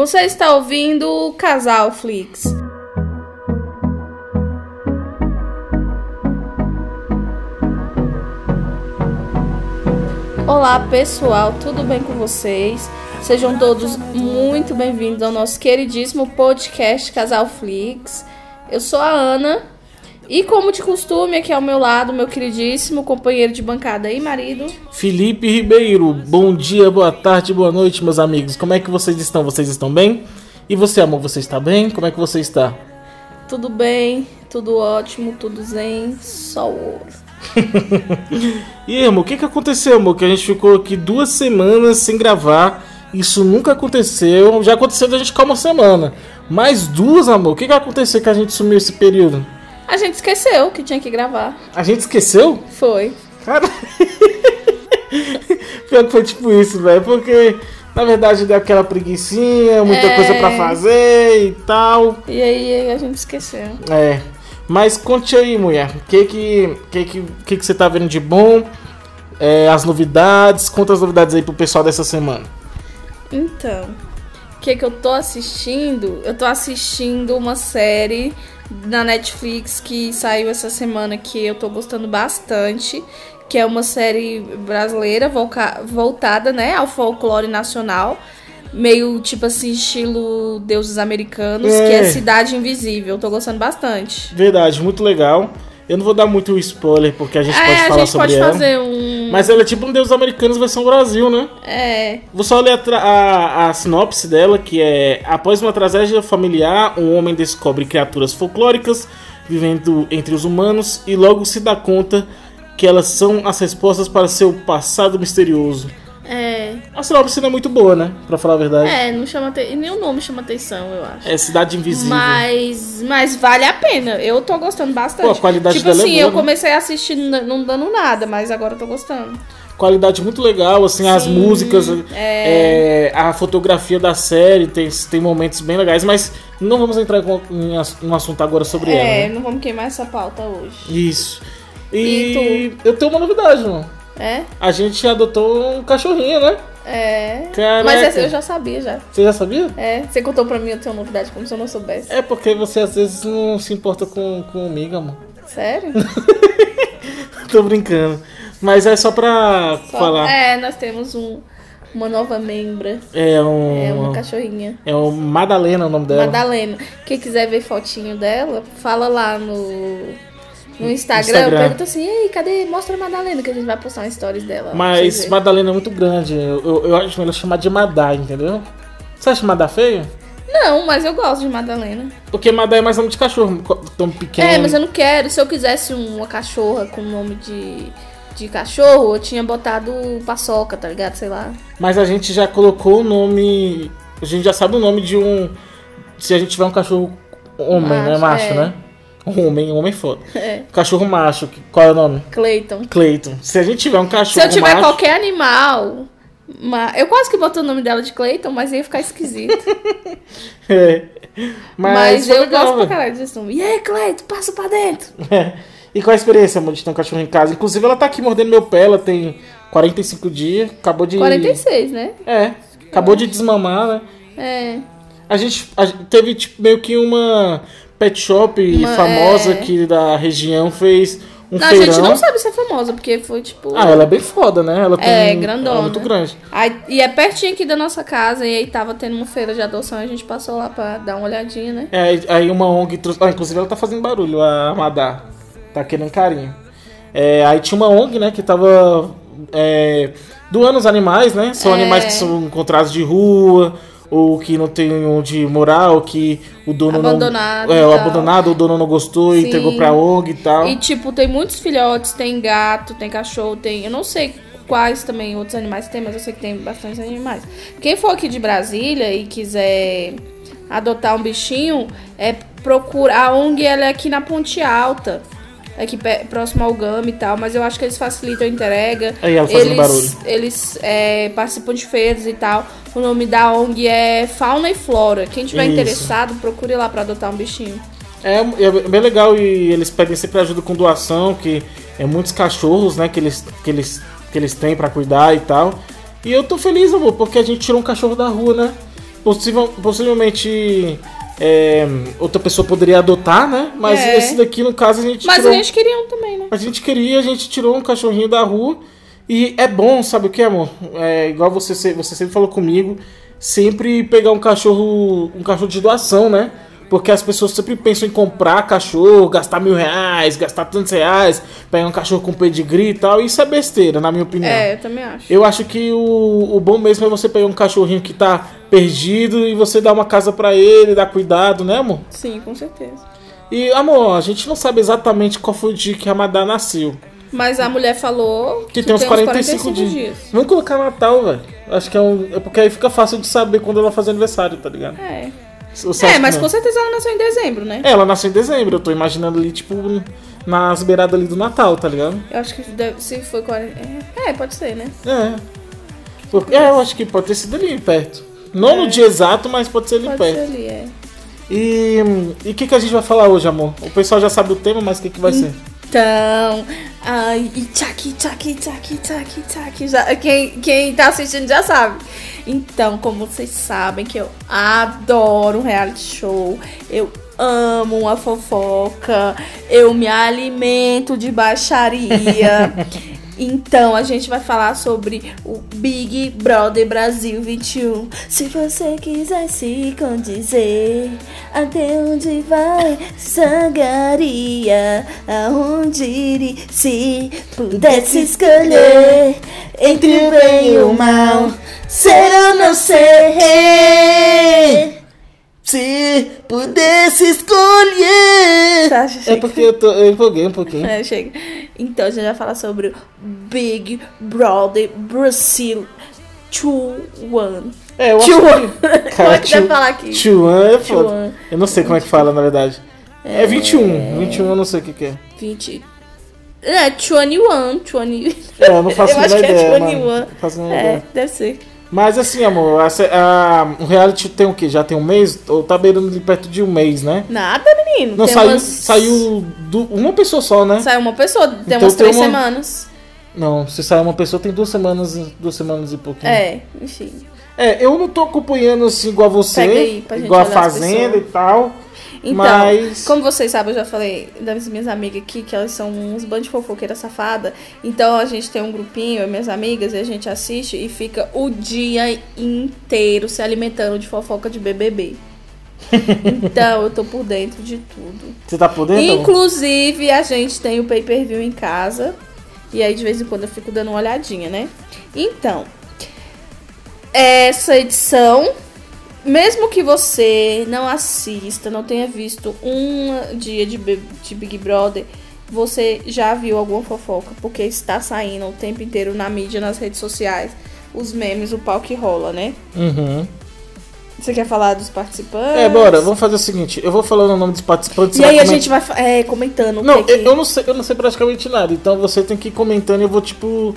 Você está ouvindo o Casal Flix. Olá pessoal, tudo bem com vocês? Sejam todos muito bem-vindos ao nosso queridíssimo podcast Casal Flix. Eu sou a Ana e, como de costume, aqui ao meu lado, meu queridíssimo companheiro de bancada e marido, Felipe Ribeiro. Bom dia, boa tarde, boa noite, meus amigos. Como é que vocês estão? Vocês estão bem? E você, amor, você está bem? Como é que você está? Tudo bem, tudo ótimo, tudo zen, só ouro. e aí, amor, o que, que aconteceu, amor? Que a gente ficou aqui duas semanas sem gravar. Isso nunca aconteceu. Já aconteceu da gente ficar uma semana. Mais duas, amor. O que, que aconteceu que a gente sumiu esse período? A gente esqueceu que tinha que gravar. A gente esqueceu? Foi. Cara. Pior que foi tipo isso, velho. Porque na verdade deu aquela preguiçinha, muita é... coisa para fazer e tal. E aí a gente esqueceu. É. Mas conte aí, mulher. O que que, que, que, que, que você tá vendo de bom? É, as novidades. Conta as novidades aí pro pessoal dessa semana. Então, o que que eu tô assistindo? Eu tô assistindo uma série na Netflix que saiu essa semana que eu tô gostando bastante, que é uma série brasileira voltada, né, ao folclore nacional meio tipo assim, estilo deuses americanos, é. que é Cidade Invisível. Tô gostando bastante. Verdade, muito legal. Eu não vou dar muito spoiler porque a gente é, pode falar sobre ela. A gente pode fazer um. Mas ela é tipo um Deus Americanos versão Brasil, né? É. Vou só ler a, a, a, sinopse dela, que é: Após uma tragédia familiar, um homem descobre criaturas folclóricas vivendo entre os humanos e logo se dá conta que elas são as respostas para seu passado misterioso. É. A sinopse não é muito boa, né? Pra falar a verdade. É, não chama te... nem o nome chama atenção, eu acho. É Cidade Invisível. Mas, mas vale a pena. Eu tô gostando bastante. Pô, a qualidade tipo dela é assim, é boa, eu comecei a assistir não dando nada, mas agora eu tô gostando. Qualidade muito legal, assim, Sim, as músicas, é... É, a fotografia da série tem, tem momentos bem legais, mas não vamos entrar em um assunto agora sobre é, ela. É, né? não vamos queimar essa pauta hoje. Isso. E, e eu tenho uma novidade, mano. É? A gente adotou um cachorrinho, né? É. Caraca. Mas eu já sabia já. Você já sabia? É. Você contou pra mim a tua novidade como se eu não soubesse. É porque você às vezes não se importa com, comigo, amor. Sério? Tô brincando. Mas é só pra só, falar. É, nós temos um, uma nova membra. É um. É uma cachorrinha. É o Madalena o nome dela. Madalena. Quem quiser ver fotinho dela, fala lá no no Instagram, Instagram. pergunta assim, ei, cadê? Mostra a Madalena, que a gente vai postar uma stories dela. Mas Madalena é muito grande. Eu, eu, eu acho melhor chamar de Madá, entendeu? Você acha Madá feio? Não, mas eu gosto de Madalena. Porque Madá é mais nome de cachorro, tão pequeno. É, mas eu não quero. Se eu quisesse uma cachorra com nome de, de cachorro, eu tinha botado paçoca, tá ligado? Sei lá. Mas a gente já colocou o nome. A gente já sabe o nome de um. Se a gente tiver um cachorro homem, né? macho, né? Macho, é. né? Homem, homem foda. É. Cachorro macho, qual é o nome? Cleiton. Cleiton. Se a gente tiver um cachorro Se eu tiver macho... qualquer animal. Eu quase que botei o nome dela de Cleiton, mas ia ficar esquisito. é. Mas, mas eu legal, gosto pra caralho desse nome. E aí, Cleiton, passa pra dentro. É. E qual a experiência, amor, de ter um cachorro em casa? Inclusive, ela tá aqui mordendo meu pé, ela tem 45 dias, acabou de. 46, né? É. Acabou de desmamar, né? É. A gente, a gente teve, tipo, meio que uma pet shop Uma, famosa é... que da região fez um não, feirão. A gente não sabe se é famosa, porque foi tipo. Ah, ela é bem foda, né? Ela tem, é, grandona. Ela é muito grande. Aí, e é pertinho aqui da nossa casa, e aí tava tendo uma feira de adoção, a gente passou lá pra dar uma olhadinha, né? É, aí uma ONG trouxe. Ah, inclusive ela tá fazendo barulho, a Madá. Tá querendo carinho. É, aí tinha uma ONG, né, que tava. É, doando os animais, né? São é. animais que são encontrados de rua ou que não tem onde morar, ou que o dono abandonado não. É, o abandonado, o dono não gostou Sim. e entregou pra ONG e tal. E tipo, tem muitos filhotes, tem gato, tem cachorro, tem. Eu não sei quais também outros animais tem, mas eu sei que tem bastante animais. Quem for aqui de Brasília e quiser adotar um bichinho, é procurar. A ONG ela é aqui na Ponte Alta aqui próximo ao GAM e tal, mas eu acho que eles facilitam a entrega. Aí ela eles, barulho. Eles é, participam de feiras e tal. O nome da ONG é Fauna e Flora. Quem tiver Isso. interessado, procure lá para adotar um bichinho. É, é bem legal e eles pedem sempre ajuda com doação, que é muitos cachorros, né, que eles, que eles, que eles têm para cuidar e tal. E eu tô feliz, amor, porque a gente tirou um cachorro da rua, né? possível, possivelmente é, outra pessoa poderia adotar, né? Mas É. esse daqui, no caso, a gente Mas tirou. a gente queria um também, né? A gente queria, a gente tirou um cachorrinho da rua. E é bom, sabe o que, amor? É igual você, você sempre falou comigo, sempre pegar um cachorro, um cachorro de doação, né? Porque as pessoas sempre pensam em comprar cachorro, gastar mil reais, gastar tantos reais, pegar um cachorro com pedigree e tal. Isso é besteira, na minha opinião. É, eu também acho. Eu acho que o, o bom mesmo é você pegar um cachorrinho que tá perdido e você dar uma casa pra ele, dar cuidado, né, amor? Sim, com certeza. E, amor, a gente não sabe exatamente qual foi o dia que a Madá nasceu. Mas a mulher falou Que tem uns 45, dias. Vamos colocar Natal, velho. Acho que é um. É porque aí fica fácil de saber quando ela faz aniversário, tá ligado? É. É, mas que com certeza ela nasceu em dezembro, né? É, ela nasceu em dezembro, eu tô imaginando ali, tipo, nas beiradas ali do Natal, tá ligado? Eu acho que deve, se foi 40. É, é, pode ser, né? É. Porque, é, eu acho que pode ter sido ali perto. Não no dia exato, mas pode ser ali Pode perto. ser ali, é. E e o que, que a gente vai falar hoje, amor? O pessoal já sabe o tema, mas o que, que vai ser? Então, ai, e tchaki, tchaki, tchaki, tchaki, tchaki, já, quem, quem tá assistindo já sabe. Então, como vocês sabem que eu adoro um reality show, eu amo uma fofoca, eu me alimento de baixaria. Então, a gente vai falar sobre o Big Brother Brasil 21. Se você quiser se condizer, até onde vai sangaria? Aonde iria se pudesse escolher entre o bem e o mal? Ser ou não ser? Se pudesse escolher. Tá, É porque eu, tô, eu empolguei um pouquinho. É, chega. Então, a gente vai falar sobre o Big Brother Brasil 21. É, eu acho que. Como é que deve falar aqui? Chuan é foda. Eu não sei como é que fala, na verdade. É 21. 21 eu não sei o que, que é. 20. É, 21. 20. É, eu não faço Eu a acho menor que é ideia. 21. mano. Não faço a menor É, ideia. deve ser. Mas assim, amor, essa, a, o reality tem o quê? Já tem um mês? Ou tá beirando ali perto de um mês, né? Nada, menino. Não, Tem saiu, umas- saiu do- uma pessoa só, né? Saiu uma pessoa, tem Então umas tem três uma- semanas. Não, se saiu uma pessoa tem duas semanas, duas semanas e pouquinho. É, enfim. É, eu não tô acompanhando assim igual você, pra gente igual a Fazenda e tal. Então, Mas- como vocês sabem, eu já falei das minhas amigas aqui, que elas são uns bandos de fofoqueira safada. Então a gente tem um grupinho, minhas amigas, e a gente assiste e fica o dia inteiro se alimentando de fofoca de BBB. então eu tô por dentro de tudo. Você tá por dentro? Inclusive, a gente tem o pay-per-view em casa. E aí, de vez em quando, eu fico dando uma olhadinha, né? Então, essa edição, mesmo que você não assista, não tenha visto um dia de, de Big Brother, você já viu alguma fofoca, porque está saindo o tempo inteiro na mídia, nas redes sociais, os memes, o pau que rola, né? Uhum. Você quer falar dos participantes? É, bora, vamos fazer o seguinte, eu vou falando o nome dos participantes. E aí a gente vai é, comentando Não, que, eu, que... eu não sei, eu não sei praticamente nada, então você tem que ir comentando e eu vou, tipo,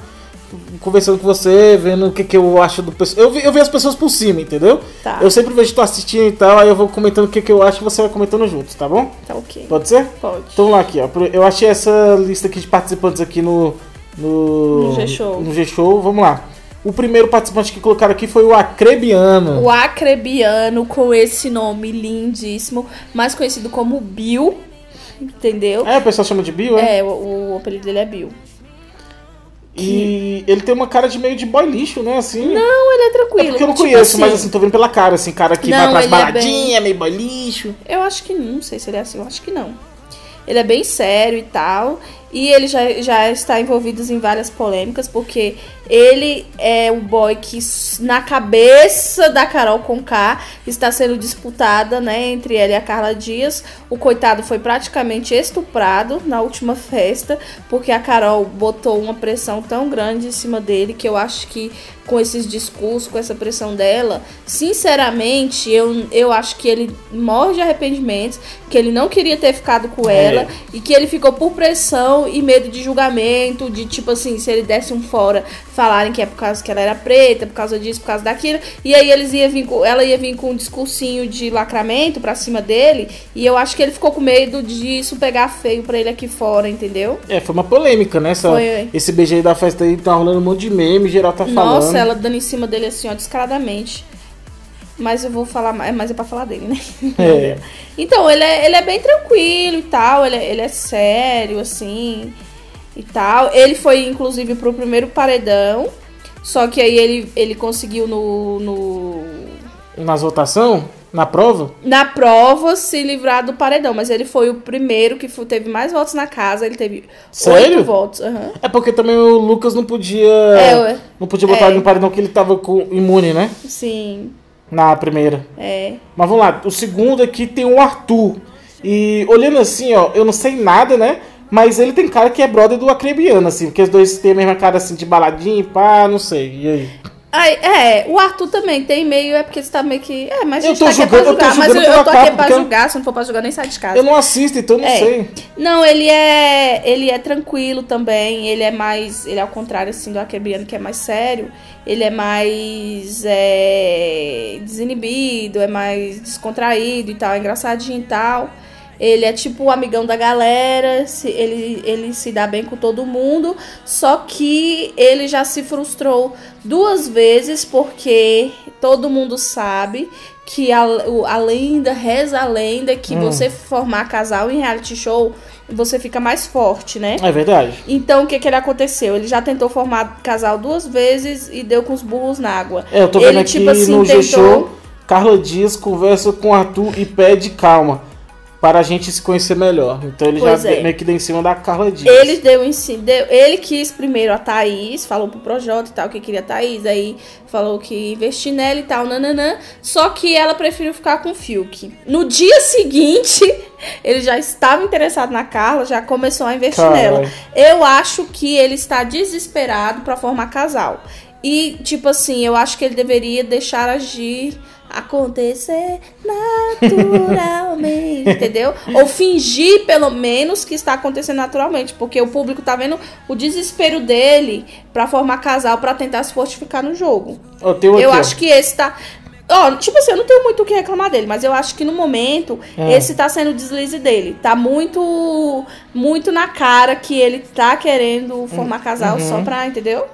conversando com você, vendo o que, que eu acho do pessoal. Eu, vi- eu vi as pessoas por cima, entendeu? Tá. Eu sempre vejo tu assistindo e tal, aí eu vou comentando o que, que eu acho e você vai comentando juntos, tá bom? Tá ok. Pode ser? Pode. Então lá aqui, ó. Eu achei essa lista aqui de participantes aqui no. No, No G-Show. No G-Show, vamos lá. O primeiro participante que colocaram aqui foi o Acrebiano. O acrebiano com esse nome lindíssimo, mais conhecido como Bill, entendeu? É, o pessoal chama de Bill, é? É, o, o apelido dele é Bill. E ele tem uma cara de meio de boy lixo, né? Assim. Não, ele é É tranquilo. porque eu não tipo conheço, mas assim, tô vendo pela cara, assim, cara que Não, vai pras é baladinhas, meio boy lixo. Eu acho que não sei se ele é assim, eu acho que não. Ele é bem sério e tal. E ele já, já está envolvido em várias polêmicas, porque ele é o boy que, na cabeça da Carol Conká, está sendo disputada, né, entre ela e a Carla Dias. O coitado foi praticamente estuprado na última festa, porque a Carol botou uma pressão tão grande em cima dele que eu acho que com esses discursos, com essa pressão dela, sinceramente, eu, eu acho que ele morre de arrependimentos, que ele não queria ter ficado com É. ela e que ele ficou por pressão e medo de julgamento, de tipo assim, se ele desse um fora, falarem que é por causa que ela era preta, por causa disso, por causa daquilo, e aí eles ia vir com, ela ia vir com um discursinho de lacramento pra cima dele, e eu acho que ele ficou com medo disso pegar feio pra ele aqui fora, entendeu? É, foi uma polêmica, né? Essa, Foi. Esse beijo aí da festa aí tá rolando um monte de meme, geral tá falando. Nossa, ela dando em cima dele assim, ó, descaradamente. Mas eu vou falar mais, mas é pra falar dele, né? É. Então, ele é, ele é bem tranquilo e tal, ele é, ele é sério, assim, e tal. Ele foi, inclusive, pro primeiro paredão, só que aí ele, ele conseguiu no, no Nas votação? Na prova? na prova se livrar do paredão, mas ele foi o primeiro que teve mais votos na casa, ele teve Sério? oito votos. aham. É porque também o Lucas não podia. É, não podia botar É. ele no paredão que ele tava com imune, né? Sim, Na primeira. é. Mas vamos lá, o segundo aqui tem o Arthur. E olhando assim, ó, eu não sei nada, né? Mas ele tem cara que é brother do Acrebiano, assim, porque os dois têm a mesma cara assim de baladinha, pá, não sei. E aí? É, o Arthur também tem meio, é porque você tá meio que. É, mas a Eu tô tá aqui julgando- pra eu tô julgar. Mas eu, eu tô aqui pra porque eu- julgar, se não for pra julgar, nem sai de casa. Eu não assisto, então não É. sei. Não, ele é. Ele é tranquilo também. Ele é mais. Ele é ao contrário assim do Akebriano, que é mais sério. Ele é mais é, desinibido, é mais descontraído e tal, é engraçadinho e tal. Ele é tipo o amigão da galera, se- ele, ele se dá bem com todo mundo, só que ele já se frustrou duas vezes porque todo mundo sabe que a, a lenda, reza a lenda que Hum. você formar casal em reality show, você fica mais forte, né? É verdade. Então o que que ele aconteceu? Ele já tentou formar casal duas vezes e deu com os burros na água. É, eu tô vendo ele, aqui tipo assim, no tentou- G-Show, Carla Dias conversa com Arthur e pede calma. Para a gente se conhecer melhor. Então ele Pois já é. meio que deu em cima da Carla Dias. Ele deu em deu, ele quis primeiro a Thaís, falou pro Projota e tal que queria a Thaís, aí falou que investir nela e tal, nananã. Só que ela preferiu ficar com o Fiuk. No dia seguinte, ele já estava interessado na Carla, já começou a investir Caralho. nela. Eu acho que ele está desesperado pra formar casal. E, tipo assim, eu acho que ele deveria deixar agir acontecer naturalmente, entendeu? Ou fingir, pelo menos, que está acontecendo naturalmente, porque o público tá vendo o desespero dele pra formar casal, pra tentar se fortificar no jogo. Ó, um Eu aqui, ó. acho que esse tá. Ó, tipo assim, eu não tenho muito o que reclamar dele, mas eu acho que no momento É. esse tá sendo o deslize dele. Tá muito muito na cara que ele tá querendo formar casal só Uhum. pra, entendeu?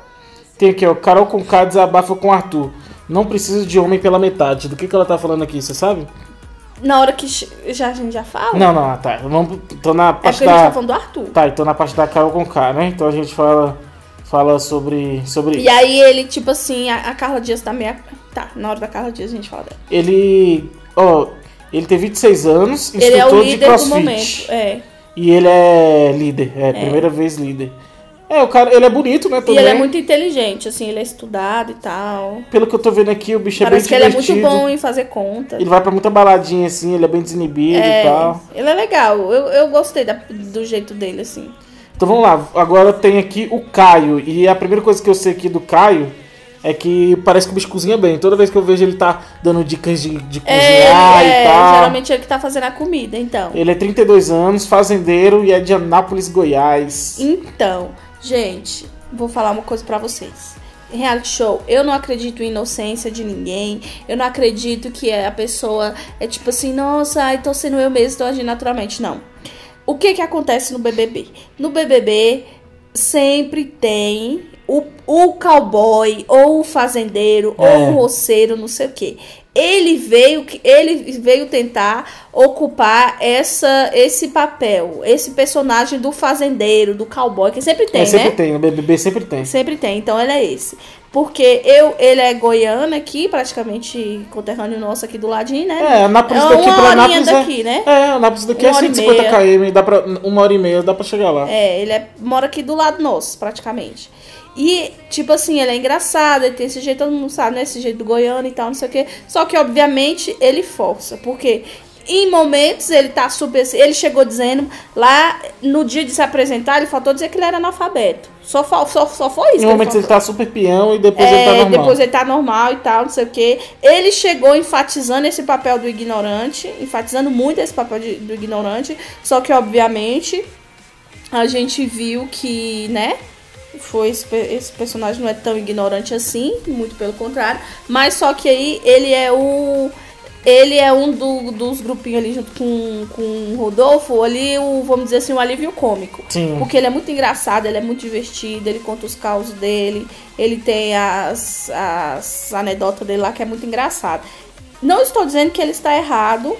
Tem aqui, ó. Carol Conká desabafa com Arthur. Não precisa de homem pela metade. Do que, que ela tá falando aqui, você sabe? Na hora que já, a gente já fala. Não, não, tá. Vamos, tô na é parte porque a gente da. tá falando do Arthur. Tá, então na parte da Carol Conká, né? Então a gente fala, fala sobre, sobre E isso. aí ele, tipo assim, a, a Carla Dias tá meio. Tá, na hora da Carla Dias a gente fala dela. Ele. Ó, ele tem 26 anos, Ele é o instrutor de líder do crossfit. momento. É. E ele é líder, é, primeira vez líder. É, o cara, ele é bonito, né? E Também. ele é muito inteligente, assim, ele é estudado e tal. Pelo que eu tô vendo aqui, o bicho Parece é que bem ele é muito divertido. bom em fazer conta. Ele vai pra muita baladinha, assim, ele é bem desinibido e tal. Ele é legal. Eu, eu gostei da- do jeito dele, assim. Então vamos lá, agora tem aqui o Caio. E a primeira coisa que eu sei aqui do Caio é que parece que o bicho cozinha bem. Toda vez que eu vejo ele tá dando dicas de, de cozinhar é, e tal. geralmente ele que tá fazendo a comida, então. Ele é 32 anos, fazendeiro e é de Anápolis, Goiás. Então, gente, vou falar uma coisa pra vocês. Reality show, eu não acredito em inocência de ninguém. Eu não acredito que a pessoa é tipo assim, nossa, ai, tô sendo eu mesmo, tô agindo naturalmente. Não. O que que acontece no BBB? No BBB sempre tem o, o cowboy ou o fazendeiro É. ou o roceiro, não sei o quê. Ele veio ele veio tentar ocupar essa esse papel, esse personagem do fazendeiro, do cowboy, que sempre tem, é, sempre né? tem, no BBB sempre tem. Sempre tem, então ele é esse. Porque eu, ele é goiano aqui, praticamente conterrâneo nosso aqui do ladinho, né? É, Anápolis É daqui uma pra Anápolis daqui, é... né? É, Anápolis daqui Uma é hora e 150 meia. km, dá pra, uma hora e meia dá pra chegar lá. É, ele é, mora aqui do lado nosso, praticamente. E, tipo assim, ele é engraçado, ele tem esse jeito, todo mundo sabe, né? Esse jeito do goiano e tal, não sei o quê. Só que, obviamente, ele força. Porque em momentos ele tá super. Ele chegou dizendo, lá no dia de se apresentar, ele faltou dizer que ele era analfabeto. Só, só, só foi isso. Em momentos ele faltou. tá super peão e depois ele tá É, normal. depois ele tá normal e tal, não sei o quê. Ele chegou enfatizando esse papel do ignorante, enfatizando muito esse papel de- do ignorante, só que obviamente a gente viu que, né, foi esse, esse personagem não é tão ignorante assim, muito pelo contrário, mas só que aí ele é o ele é um do- dos grupinhos ali junto com, com o Rodolfo, ali o, vamos dizer assim, o alívio cômico. Sim. Porque ele é muito engraçado, ele é muito divertido, ele conta os causos dele, ele tem as, as anedotas dele lá que é muito engraçado. Não estou dizendo que ele está errado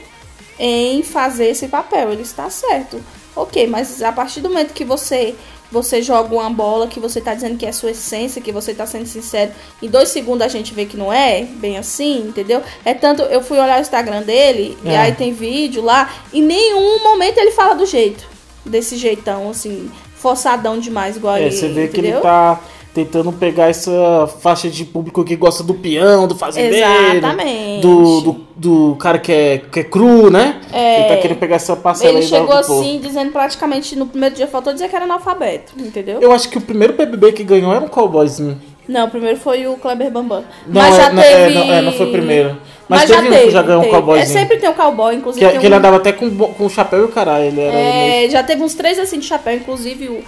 em fazer esse papel, ele está certo. Ok, mas a partir do momento que você você joga uma bola que você tá dizendo que é sua essência, que você tá sendo sincero, em dois segundos a gente vê que não é bem assim, entendeu? É tanto, eu fui olhar o Instagram dele, é. e aí tem vídeo lá, em nenhum momento ele fala do jeito, desse jeitão, assim, forçadão demais, igual é, ele. Você vê entendeu? que ele tá tentando pegar essa faixa de público que gosta do peão, do fazendeiro. Exatamente. Do, do, do cara que é, que é cru, né? É. Ele tá querendo pegar essa parcela Ele chegou assim, povo. dizendo praticamente no primeiro dia, faltou dizer que era analfabeto, entendeu? Eu acho que o primeiro BBB que ganhou era um cowboyzinho. Não, o primeiro foi o Kleber Bambam. Não, Mas é, já não, teve. é, não, é, não foi o primeiro. Mas, Mas, já teve teve. um que já ganhou um teve. cowboyzinho. É, sempre tem um cowboy, inclusive. Que, que ele um- andava até com, com o chapéu e o caralho. Ele era meio- É, já teve uns três assim de chapéu, inclusive o-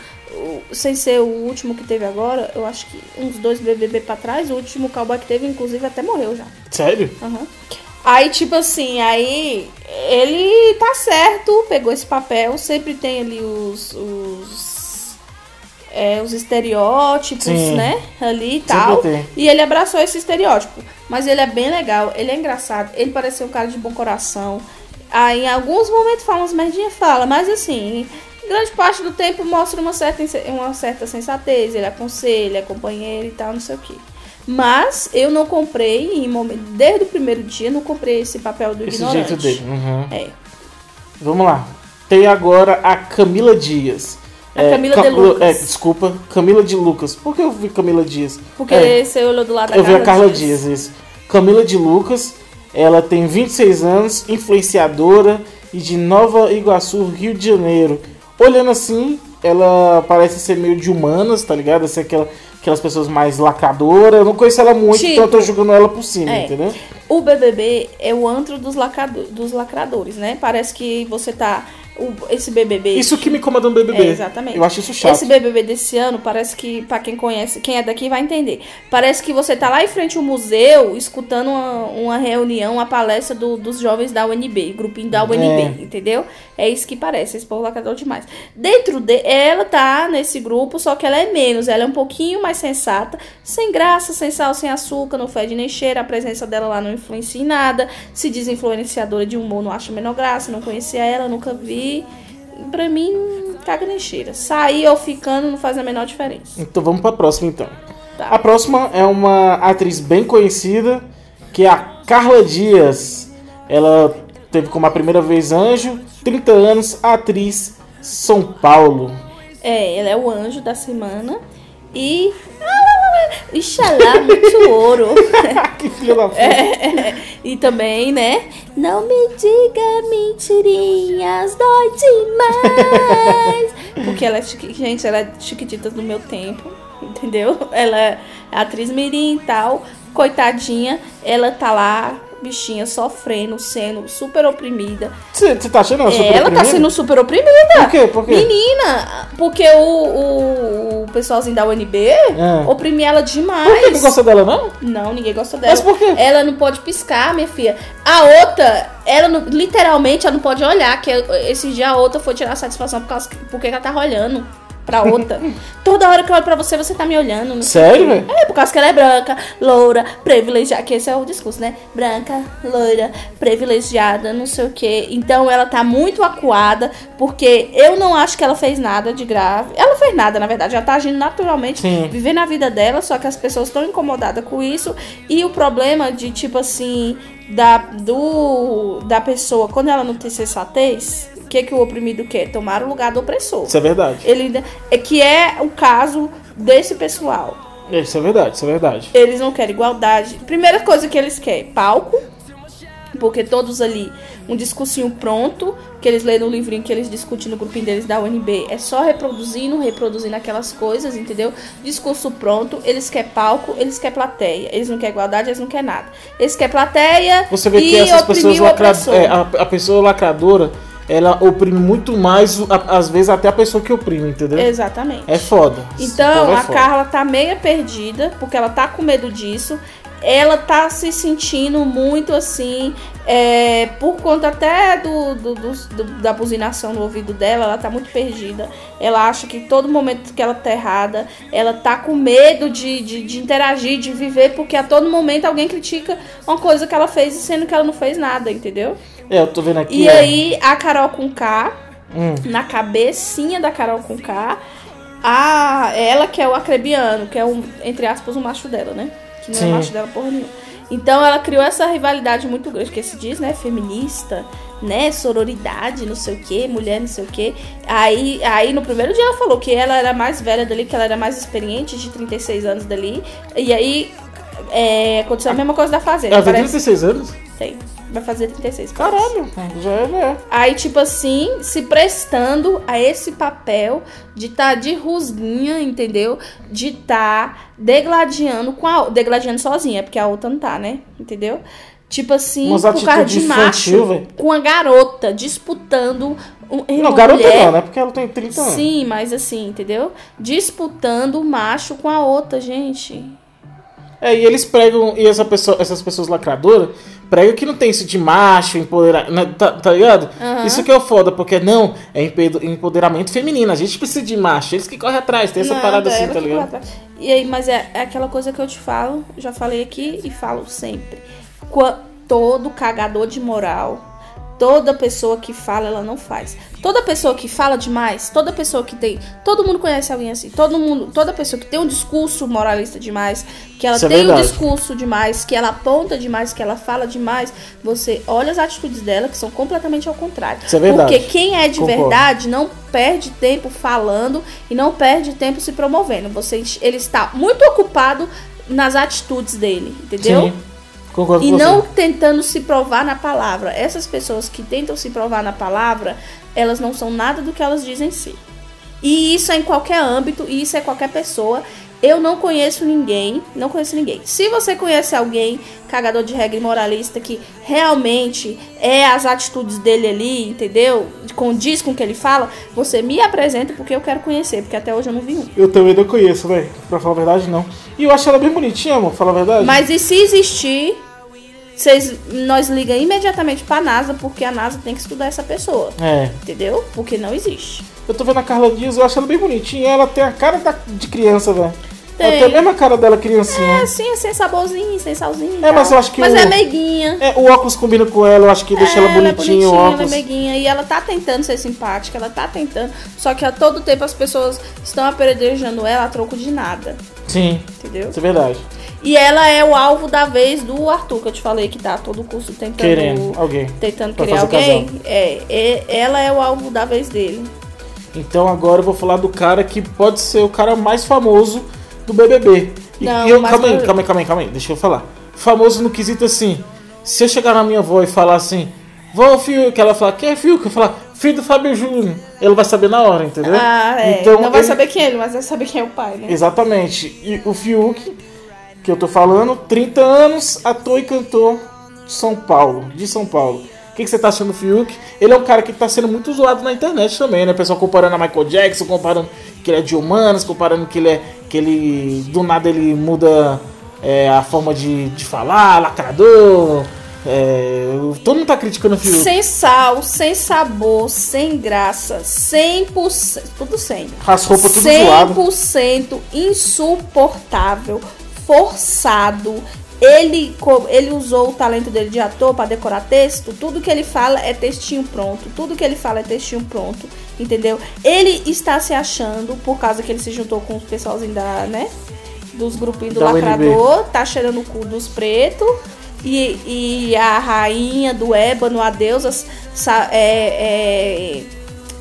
sem ser o último que teve agora, eu acho que uns dois BBB pra trás, o último cowboy que teve, inclusive, até morreu já. Sério? Aham. Aí, tipo assim, aí ele tá certo, pegou esse papel, sempre tem ali os. os é, os estereótipos, Sim. né? Ali e tal. E ele abraçou esse estereótipo. Mas ele é bem legal, ele é engraçado, ele parece ser um cara de bom coração. Aí em alguns momentos fala umas merdinhas, fala, mas assim, grande parte do tempo mostra uma certa, uma certa sensatez, ele aconselha, é companheiro e tal, não sei o que. Mas eu não comprei, em momento, desde o primeiro dia, não comprei esse papel do Esse ignorante. jeito dele. Uhum. É. Vamos lá. Tem agora a Camila Dias. A Camila Ca- de Lucas. É, desculpa, Camila de Lucas. Por que eu vi Camila Dias? Porque É, você olhou do lado da eu vi Carla a Carla Dias. isso. Camila de Lucas, ela tem 26 anos, influenciadora e de Nova Iguaçu, Rio de Janeiro. Olhando assim, ela parece ser meio de humanas, tá ligado? Assim, aquela, aquelas pessoas mais lacradoras. Eu não conheço ela muito, Tipo, então eu tô jogando ela por cima, é. entendeu? O BBB é o antro dos, lacrado- dos lacradores, né? Parece que você tá. O- esse BBB. Isso que me incomoda no BBB. É, exatamente. Eu acho isso chato. Esse BBB desse ano parece que, pra quem conhece, quem é daqui vai entender. Parece que você tá lá em frente ao museu escutando uma, uma reunião, uma palestra do- dos jovens da UNB, grupinho da UNB, entendeu? É isso que parece, esse povo lacrador demais. Dentro de. Ela tá nesse grupo, só que ela é menos, ela é um pouquinho mais sensata, sem graça, sem sal, sem açúcar, não fede nem cheira, a presença dela lá não influencia em nada. Se diz influenciadora de humor, não acho menor graça, não conhecia ela, nunca vi. Pra mim, caga nem cheira. Sair ou ficando não faz a menor diferença. Então vamos pra próxima então. Tá. A próxima é uma atriz bem conhecida, que é a Carla Dias. Ela teve como a primeira vez anjo, 30 anos, atriz São Paulo. É, ela é o anjo da semana. E. Ixalá, muito ouro. que filha da puta. É, e também, né? Não me diga mentirinhas, dói demais. Porque ela é chique, gente, ela é chiquitita do meu tempo, entendeu? Ela é atriz mirim e tal, coitadinha, ela tá lá, bichinha, sofrendo, sendo super oprimida. Você tá achando ela super ela tá oprimida? sendo super oprimida. Por quê? Por quê? Menina, porque o, o, o pessoalzinho da UNB Ah. oprimia ela Por que demais. Ninguém gosta dela, não? Não, ninguém gosta dela. Mas por quê? Ela não pode piscar, minha filha. A outra, ela não- literalmente ela não pode olhar, que esse dia a outra foi tirar satisfação por causa que, porque ela tá olhando pra outra. Toda hora que eu olho pra você, você tá me olhando. Sério, velho? É, por causa que ela é branca, loura, privilegiada, que esse é o discurso, né? Branca, loira, privilegiada, não sei o quê. Então ela tá muito acuada, porque eu não acho que ela fez nada de grave. Ela fez nada, na verdade, ela tá agindo naturalmente, Sim. vivendo a vida dela, só que as pessoas estão incomodadas com isso. E o problema de, tipo assim, da, do, da pessoa, quando ela não tem sensatez, o que, que o oprimido quer? Tomar o lugar do opressor. Isso é verdade. Ele, é que é o caso desse pessoal. Isso é verdade, isso é verdade. Eles não querem igualdade. Primeira coisa que eles querem, palco. Porque todos ali, um discursinho pronto, que eles lêem no livrinho que eles discutem no grupinho deles da UNB, é só reproduzindo, reproduzindo aquelas coisas, entendeu? Discurso pronto, eles querem palco, eles querem plateia. Eles não querem igualdade, eles não querem nada. Eles querem plateia Você vê e que essas pessoas. É, a, a pessoa lacradora, ela oprime muito mais, às vezes, até a pessoa que oprime, entendeu? Exatamente. É foda. Então, povo é a foda. Carla tá meio perdida, porque ela tá com medo disso. Ela tá se sentindo muito assim, é, por conta até do, do, do, da buzinação no ouvido dela, ela tá muito perdida. Ela acha que todo momento que ela tá errada, ela tá com medo de, de, de interagir, de viver, porque a todo momento alguém critica uma coisa que ela fez, sendo que ela não fez nada, entendeu? É, eu tô vendo aqui. E ó. aí a Carol com K, Hum. na cabecinha da Carol com K, a, ela que é o acrebiano, que é um, entre aspas, o macho dela, né? Que não Sim. é macho dela porra nenhuma. Então ela criou essa rivalidade muito grande, que se diz, né, feminista, né, sororidade, não sei o que, mulher, não sei o que. Aí, aí no primeiro dia ela falou que ela era mais velha dali, que ela era mais experiente, de 36 anos dali. E aí é, aconteceu a mesma coisa da Fazenda. Ela tem parece- 36 anos? Tem. Vai fazer 36. Caralho, já é, né? Aí, tipo assim, se prestando a esse papel de tá de rusguinha, entendeu? De tá degladiando com a degladiando sozinha, porque a outra não tá, né? Entendeu? Tipo assim, Umas por causa de infantil, macho, velho. com a garota disputando um, Não, garota mulher. não, né? Porque ela tem 30 anos. Sim, mas assim, entendeu? Disputando o macho com a outra, gente. É, e eles pregam, e essa pessoa, essas pessoas lacradoras pregam que não tem isso de macho, empoderar, né, tá, tá ligado? Aham. Isso que é o foda, porque não, é empoderamento feminino, a gente precisa de macho, eles que correm atrás, tem essa Nada, parada assim, ela tá ligado? E aí, mas é, é aquela coisa que eu te falo, já falei aqui e falo sempre. Qua- todo cagador de moral, toda pessoa que fala, ela não faz. Toda pessoa que fala demais, toda pessoa que tem. Todo mundo conhece alguém assim. Todo mundo, toda pessoa que tem um discurso moralista demais, que ela Isso é tem um verdade. discurso demais, que ela aponta demais, que ela fala demais, você olha as atitudes dela, que são completamente ao contrário. Isso é verdade. Porque quem é de Concordo. verdade não perde tempo falando e não perde tempo se promovendo. Você, ele está muito ocupado nas atitudes dele, entendeu? Sim, concordo E não tentando se provar na palavra. Essas pessoas que tentam se provar na palavra, elas não são nada do que elas dizem ser. E isso é em qualquer âmbito, e isso é qualquer pessoa. Eu não conheço ninguém, não conheço ninguém. Se você conhece alguém, cagador de regra e moralista, que realmente é as atitudes dele ali, entendeu? Condiz com o que ele fala, você me apresenta porque eu quero conhecer, porque até hoje eu não vi um. Eu também não conheço, velho, pra falar a verdade, não. E eu acho ela bem bonitinha, amor, falar a verdade. Mas e se existir, vocês, nós liga imediatamente pra NASA, porque a NASA tem que estudar essa pessoa. É, Entendeu? Porque não existe. eu tô vendo a Carla Dias, eu acho ela bem bonitinha, ela tem a cara da- de criança, velho. Tem. tem a mesma cara dela, criancinha. É assim, sem saborzinho, sem salzinho. É, mas eu acho que Mas o- é meiguinha. É, o óculos combina com ela, eu acho que deixa ela É, ela é bonitinha, ela é meiguinha. E ela tá tentando ser simpática, ela tá tentando. Só que a todo tempo as pessoas estão apedrejando ela a troco de nada. Sim, Entendeu? isso é verdade. E ela é o alvo da vez do Arthur, que eu te falei que tá todo o curso tentando. Querendo alguém. Tentando Pra querer fazer alguém. É, é, ela é o alvo da vez dele. Então agora eu vou falar do cara que pode ser o cara mais famoso do BBB. E Não, eu, calma aí, famoso. calma aí, calma aí, calma aí, deixa eu falar. Famoso no quesito assim, se eu chegar na minha avó e falar assim, vó Fiuk, ela falar, quem é Fiuk? Eu falar, filho do Fábio Júnior. Ele vai saber na hora, entendeu? Ah, é. Então, não vai ele- saber quem é ele, mas vai saber quem é o pai, né? Exatamente. E o Fiuk, que eu tô falando, 30 anos, ator e cantor de São Paulo, de São Paulo. O que, que você tá achando do Fiuk? Ele é um cara que tá sendo muito zoado na internet também, né? O pessoal comparando a Michael Jackson, comparando que ele é de humanas, comparando que ele é. Que ele. do nada ele muda é, a forma de, de falar, lacrador. É, todo mundo tá criticando o Fiuk. Sem sal, sem sabor, sem graça, 100%, tudo sem. As roupas tudo zoado. 100% insuportável, forçado. Ele, ele usou o talento dele de ator para decorar texto. Tudo que ele fala é textinho pronto. Tudo que ele fala é textinho pronto. Entendeu? Ele está se achando, por causa que ele se juntou com o pessoalzinho da, né? Dos grupinhos do Da UNB. lacrador. Tá cheirando o cu dos pretos. E, e a rainha do ébano, a deusa, sa- é- é,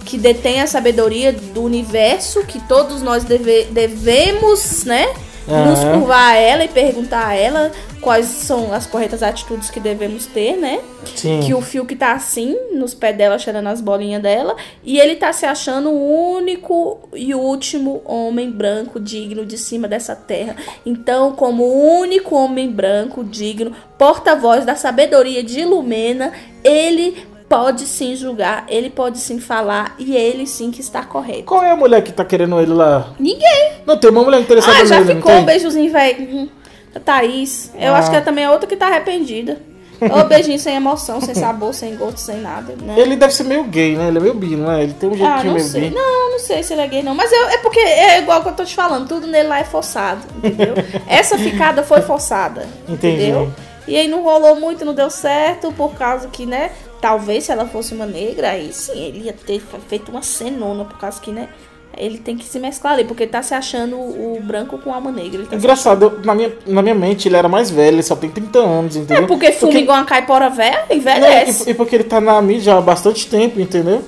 que detém a sabedoria do universo, que todos nós deve- devemos, né? Nos Aham. curvar a ela e perguntar a ela quais são as corretas atitudes que devemos ter, né? Sim. Que o fio que tá assim, nos pés dela, cheirando as bolinhas dela, e ele tá se achando o único e último homem branco digno de cima dessa terra. Então, como o único homem branco digno, porta-voz da sabedoria de Lumena, ele pode sim julgar, ele pode sim falar, e ele sim que está correto. Qual é a mulher que tá querendo ele lá? Ninguém. Não, tem uma mulher interessada Ah, já nele, ficou não um tem? beijozinho, velho. A Thaís. Eu Ah. acho que ela também é outra que tá arrependida. Ô, beijinho sem emoção, sem sabor, sem gosto, sem nada, né? Ele deve ser meio gay, né? Ele é meio bi, não é? Ele tem um Ah, jeitinho não meio sei. bi. Não, não sei se ele é gay, não. Mas eu- é porque é igual que eu tô te falando, tudo nele lá é forçado, entendeu? Essa ficada foi forçada. Entendi. Entendeu? E aí não rolou muito, não deu certo, por causa que, né? Talvez se ela fosse uma negra, aí sim, ele ia ter feito uma cenona, por causa que, né? Ele tem que se mesclar ali, porque ele tá se achando o branco com alma negra. Tá Engraçado, eu- na, minha, na minha mente ele era mais velho, ele só tem 30 anos, entendeu? É porque fuma igual uma caipora velha, Não, envelhece. e, e porque ele tá na mídia há bastante tempo, entendeu?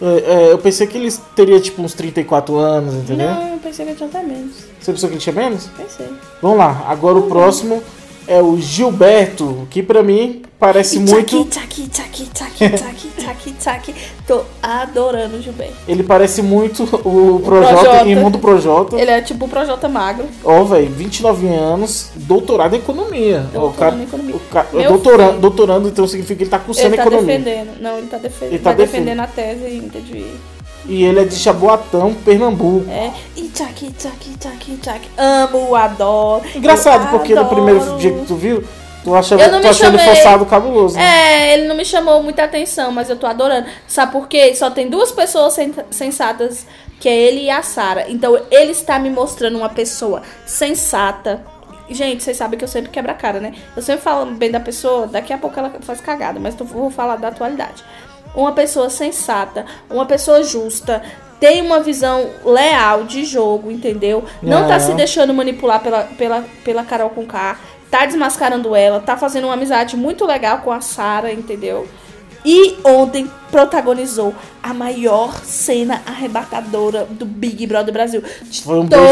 É, é, eu pensei que ele teria tipo uns 34 anos, entendeu? Não, eu pensei que ele tinha até menos. Você pensou que ele tinha menos? Pensei. Vamos lá, agora o próximo é o Gilberto, que pra mim parece muito. Tchaki, tchaki, tchaki, tchaki, tchaki, tchaki. Tô adorando o Gilberto. Ele parece muito o Projota, Projota. em Mundo Projota. Ele é tipo o Projota Magro. Ó, velho, 29 anos, doutorado em economia. Ó, o Doutorando cara, em economia. o ca- Meu doutorando, doutorando, então significa que ele tá cursando Ele tá economia. defendendo. Não, ele tá defendendo. Ele tá defendendo. defendendo a tese ainda de. E ele é de Jaboatão, Pernambuco. É. E tchaki, tchaki, tchaki, tchaki. Amo, adoro. Engraçado, porque no adoro. primeiro dia que tu viu, tu achava, Eu não tu achou ele forçado cabuloso. né? É, ele não me chamou muita atenção, mas eu tô adorando. Sabe por quê? Só tem duas pessoas sen- sensatas, que é ele e a Sara. Então ele está me mostrando uma pessoa sensata. Gente, vocês sabem que eu sempre quebro a cara, né? Eu sempre falo bem da pessoa, daqui a pouco ela faz cagada, mas eu vou falar da atualidade. Uma pessoa sensata, uma pessoa justa, tem uma visão leal de jogo, entendeu? Não tá É. se deixando manipular pela, pela, pela Carol com K, tá desmascarando ela, tá fazendo uma amizade muito legal com a Sara, entendeu? E ontem protagonizou a maior cena arrebatadora do Big Brother Brasil de Foi um todos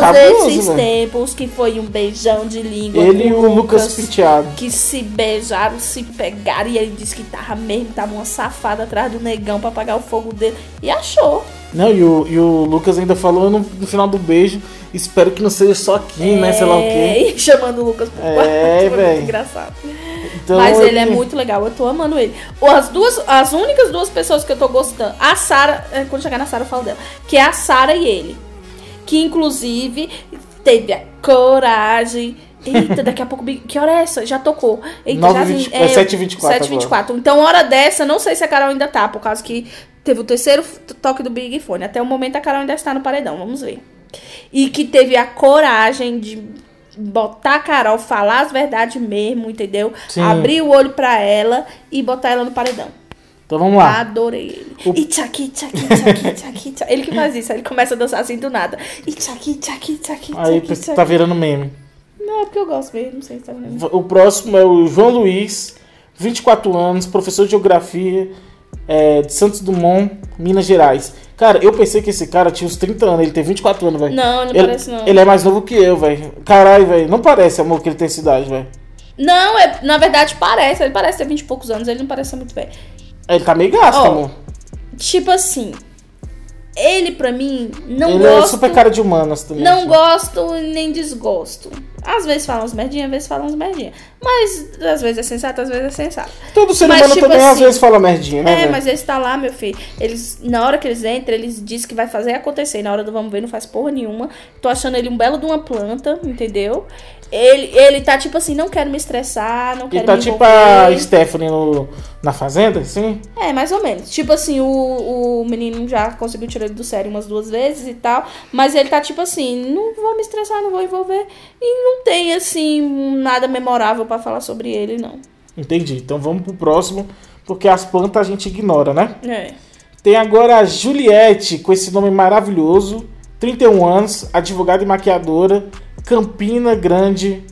cabuloso, esses velho. tempos, que foi um beijão de língua. Ele e o Lucas Penteado. que se beijaram, se pegaram, e ele disse que tava mesmo, tava uma safada atrás do negão pra apagar o fogo dele. E achou. Não, e o, e o Lucas ainda falou no, no final do beijo, espero que não seja só aqui, né? Sei lá o quê. É, e chamando o Lucas pro É, quarto. Foi muito véi. engraçado. Então, Mas ele é muito legal, eu tô amando ele. As duas, as únicas duas pessoas que eu tô gostando, a Sara, é, quando chegar na Sara eu falo dela, que é a Sara e ele. Que inclusive teve a coragem. Eita, daqui a pouco. Que hora é essa? Já tocou. Eita, 9 já vinte- é 7h24 7h24. Então, hora dessa, não sei se a Carol ainda tá, por causa que teve o terceiro toque do Big Fone. Até o momento a Carol ainda está no paredão, vamos ver. E que teve a coragem de botar a Carol, falar as verdades mesmo, entendeu? Sim. Abrir o olho pra ela e botar ela no paredão. Então vamos lá. Adorei ele. O- E tchaki, tchaki, tchaki, tchaki, tchaki. Ele que faz isso, aí ele começa a dançar assim do nada. E tchaki, tchaki, tchaki, Aí tchaki, tchaki. tá virando meme. Não, é porque eu gosto mesmo, não sei se tá vendo. O próximo é o João Luiz, 24 anos, professor de geografia é, de Santos Dumont, Minas Gerais. Cara, eu pensei que esse cara tinha uns 30 anos, ele tem 24 anos, velho. Não, ele não ele, parece não. Ele é mais novo que eu, velho. Caralho, velho. Não parece, amor, que ele tem essa idade, velho. Não, é, na verdade parece, ele parece ter 20 e poucos anos, ele não parece ser muito velho. Ele tá meio gasto, Ó, amor. Tipo assim, ele pra mim não ele é gosto. super cara de humanas também. Não assim. gosto nem desgosto. Às vezes falam uns merdinha, às vezes falam uns merdinha. Mas às vezes é sensato, às vezes é sensato. Todo ser Mas, humano tipo também às assim, vezes fala merdinha, né? É, velho? mas eles tá lá, meu filho. Eles, na hora que eles entram, eles dizem que vai fazer acontecer. Na hora do vamos ver, não faz porra nenhuma. Tô achando ele um belo de uma planta, entendeu? Ele, ele tá tipo assim, não quero me estressar, não Ele quero tá me tipo envolver. a Stephanie no, na fazenda, assim? É, mais ou menos. Tipo assim, o, o menino já conseguiu tirar ele do sério umas duas vezes e tal. Mas ele tá tipo assim, não vou me estressar, não vou envolver. E não tem, assim, nada memorável pra falar sobre ele, não. Entendi. Então vamos pro próximo, porque as plantas a gente ignora, né? É. Tem agora a Juliette, com esse nome maravilhoso, 31 anos, advogada e maquiadora, Campina Grande,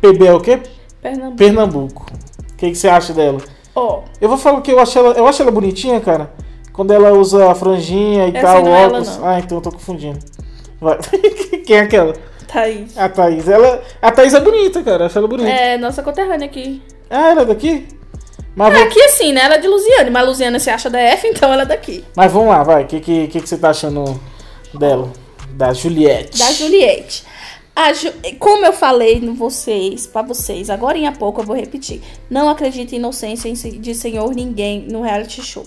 PB é o quê? Pernambuco. Pernambuco. O que, que você acha dela? Ó, Eu vou falar que eu acho ela, eu acho ela bonitinha, cara. Quando ela usa a franjinha e Essa tal, não é ela, óculos. não. ah, então eu tô confundindo. Vai. Quem é aquela? Thaís. A Thaís. Ela, a Thaís é bonita, cara. Acho ela bonita. É, nossa conterrânea aqui. Ah, ela é daqui? Mas, É aqui assim, né? Ela é de Luziane, mas Luziane se acha da F, então ela é daqui. mas vamos lá, vai. O que, que, que, que você tá achando dela? Da Juliette. Da Juliette. Ju- Como eu falei no vocês, pra vocês, agora em pouco eu vou repetir. Não acredite em inocência de senhor ninguém no reality show.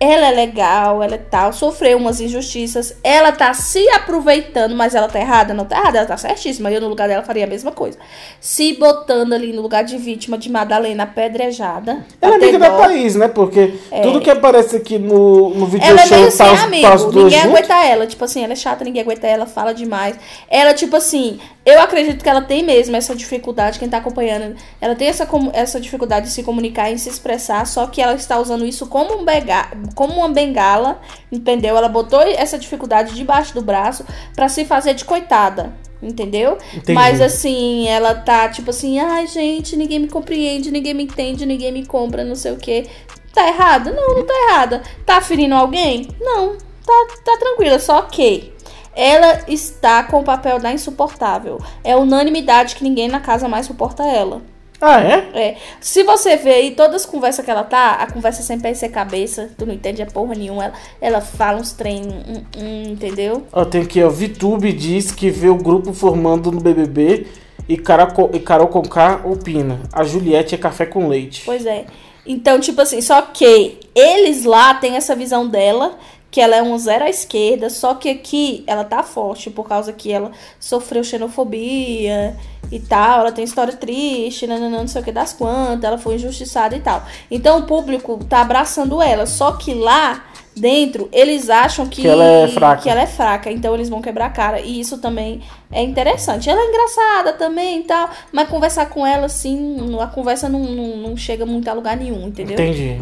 Ela é legal, ela é tal, sofreu umas injustiças, ela tá se aproveitando, mas ela tá errada? Não tá errada, ela tá certíssima. Eu, no lugar dela, faria a mesma coisa. Se botando ali no lugar de vítima de Madalena apedrejada. Ela é amiga da dó. Thaís, né? Porque tudo que aparece aqui no, no vídeo Ela é show meio sem tá, amigo, tá ninguém juntos. aguenta ela. Tipo assim, ela é chata, ninguém aguenta ela, fala demais. Ela, tipo assim, eu acredito que ela tem mesmo essa dificuldade, quem tá acompanhando, ela tem essa, essa dificuldade de se comunicar e se expressar, só que ela está usando isso como, um bega, como uma bengala, entendeu? Ela botou essa dificuldade debaixo do braço pra se fazer de coitada. Entendeu? Entendi. Mas assim, ela tá tipo assim, ai gente, ninguém me compreende, ninguém me entende, ninguém me compra, não sei o quê. Tá errada? Não, não tá errada. Tá ferindo alguém? Não, tá, tá tranquila. Só que ela está com o papel da insuportável. É unanimidade que ninguém na casa mais suporta ela. Ah, é? É. Se você vê aí todas as conversas que ela tá, a conversa sem pé e sem cabeça, tu não entende a porra nenhuma. Ela, ela fala uns trem, hum, hum, entendeu? Ó, tem aqui, ó. VTube diz que vê o grupo formando no BBB e Carol, e Carol Conká opina. A Juliette é café com leite. Pois é. Então, tipo assim, só que eles lá têm essa visão dela, que ela é um zero à esquerda, só que aqui ela tá forte, por causa que ela sofreu xenofobia e tal, ela tem história triste, nananã, não sei o que das quantas, ela foi injustiçada e tal. Então o público tá abraçando ela, só que lá dentro eles acham que, Que ela é fraca. que ela é fraca, então eles vão quebrar a cara. E isso também é interessante. Ela é engraçada também e tal, mas conversar com ela, assim, a conversa não, não, não chega muito a lugar nenhum, entendeu? Entendi.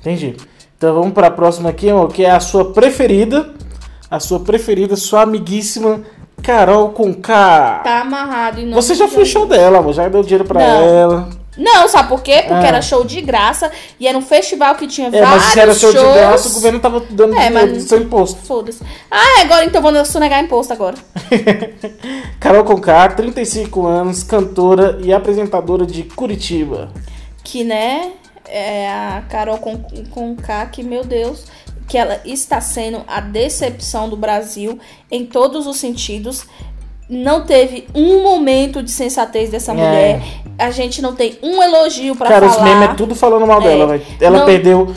Entendi. Então vamos para a próxima aqui, amor, que é a sua preferida. A sua preferida, sua amiguíssima Carol Conká. Tá amarrado em nome Você já foi show dela, amor. Já deu dinheiro pra Não. ela. Não, sabe por quê? Porque Ah. era show de graça e era um festival que tinha É, vários mas se era show shows. de graça, o governo tava dando É, dinheiro mas- do seu imposto. Foda-se. Ah, agora então vou sonegar imposto agora. Carol Conká, 35 anos, cantora e apresentadora de Curitiba. Que, né, é a Carol com, com K, que, meu Deus, que ela está sendo a decepção do Brasil em todos os sentidos. Não teve um momento de sensatez dessa É. mulher. A gente não tem um elogio pra Cara, os falar. memes é tudo falando mal É. dela, velho. Ela Não. perdeu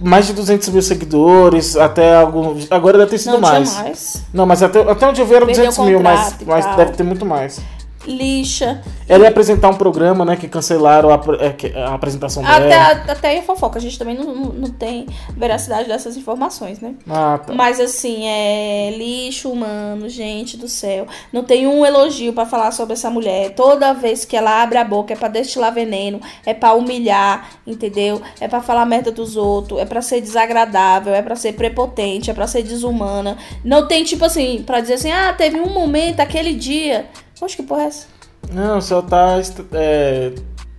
mais de 200 mil seguidores, até algum. Agora deve ter sido Não mais. mais. Não, mas até, até onde eu vi era Perdeu 200 mil, mas, mas deve ter muito mais. Lixa. Ela ia apresentar um programa, né, que cancelaram a, é, a apresentação Até, dela. até aí é fofoca. A gente também não, não, tem veracidade dessas informações, né? Ah, tá. Mas assim, é lixo humano, gente do céu. Não tem um elogio pra falar sobre essa mulher. Toda vez que ela abre a boca é pra destilar veneno, é pra humilhar, entendeu? É pra falar merda dos outros, é pra ser desagradável, é pra ser prepotente, é pra ser desumana. Não tem tipo assim, pra dizer assim: "Ah, teve um momento aquele dia". Poxa, que porra é essa? Não, só tá. É,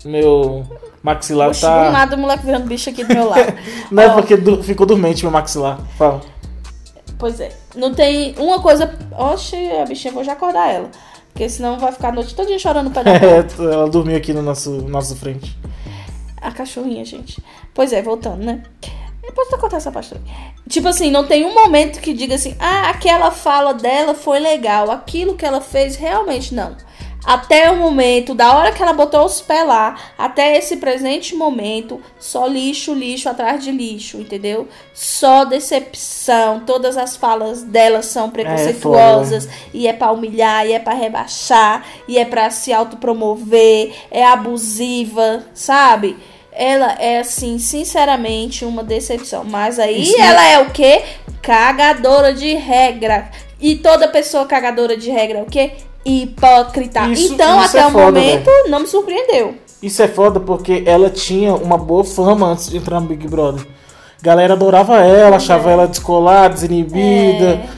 meu maxilar Poxa, tá. do nada o moleque virando bicho aqui do meu lado. Não é Ó. porque du- ficou dormente meu maxilar. Fala. Pois é. Não tem uma coisa. Oxe, a bichinha, vou já acordar ela. Porque senão vai ficar a noite toda chorando da cama. É, ela dormiu aqui no nosso, nosso frente. A cachorrinha, gente. Pois é, voltando, né? Depois eu contar essa parte. Tipo assim, não tem um momento que diga assim, ah, aquela fala dela foi legal, aquilo que ela fez realmente não. Até o momento, da hora que ela botou os pés lá, até esse presente momento, só lixo, lixo atrás de lixo, entendeu? Só decepção. Todas as falas dela são preconceituosas, e é pra humilhar, e é pra rebaixar, e é pra se autopromover, é abusiva, sabe? Ela é, assim, sinceramente, uma decepção. Mas aí Isso- ela é o quê? Cagadora de regra. E toda pessoa cagadora de regra é o quê? Hipócrita. Isso- então, isso até é o foda, momento, não me surpreendeu. Isso é foda porque ela tinha uma boa fama antes de entrar no Big Brother. Galera adorava ela, achava ela descolada, desinibida, é,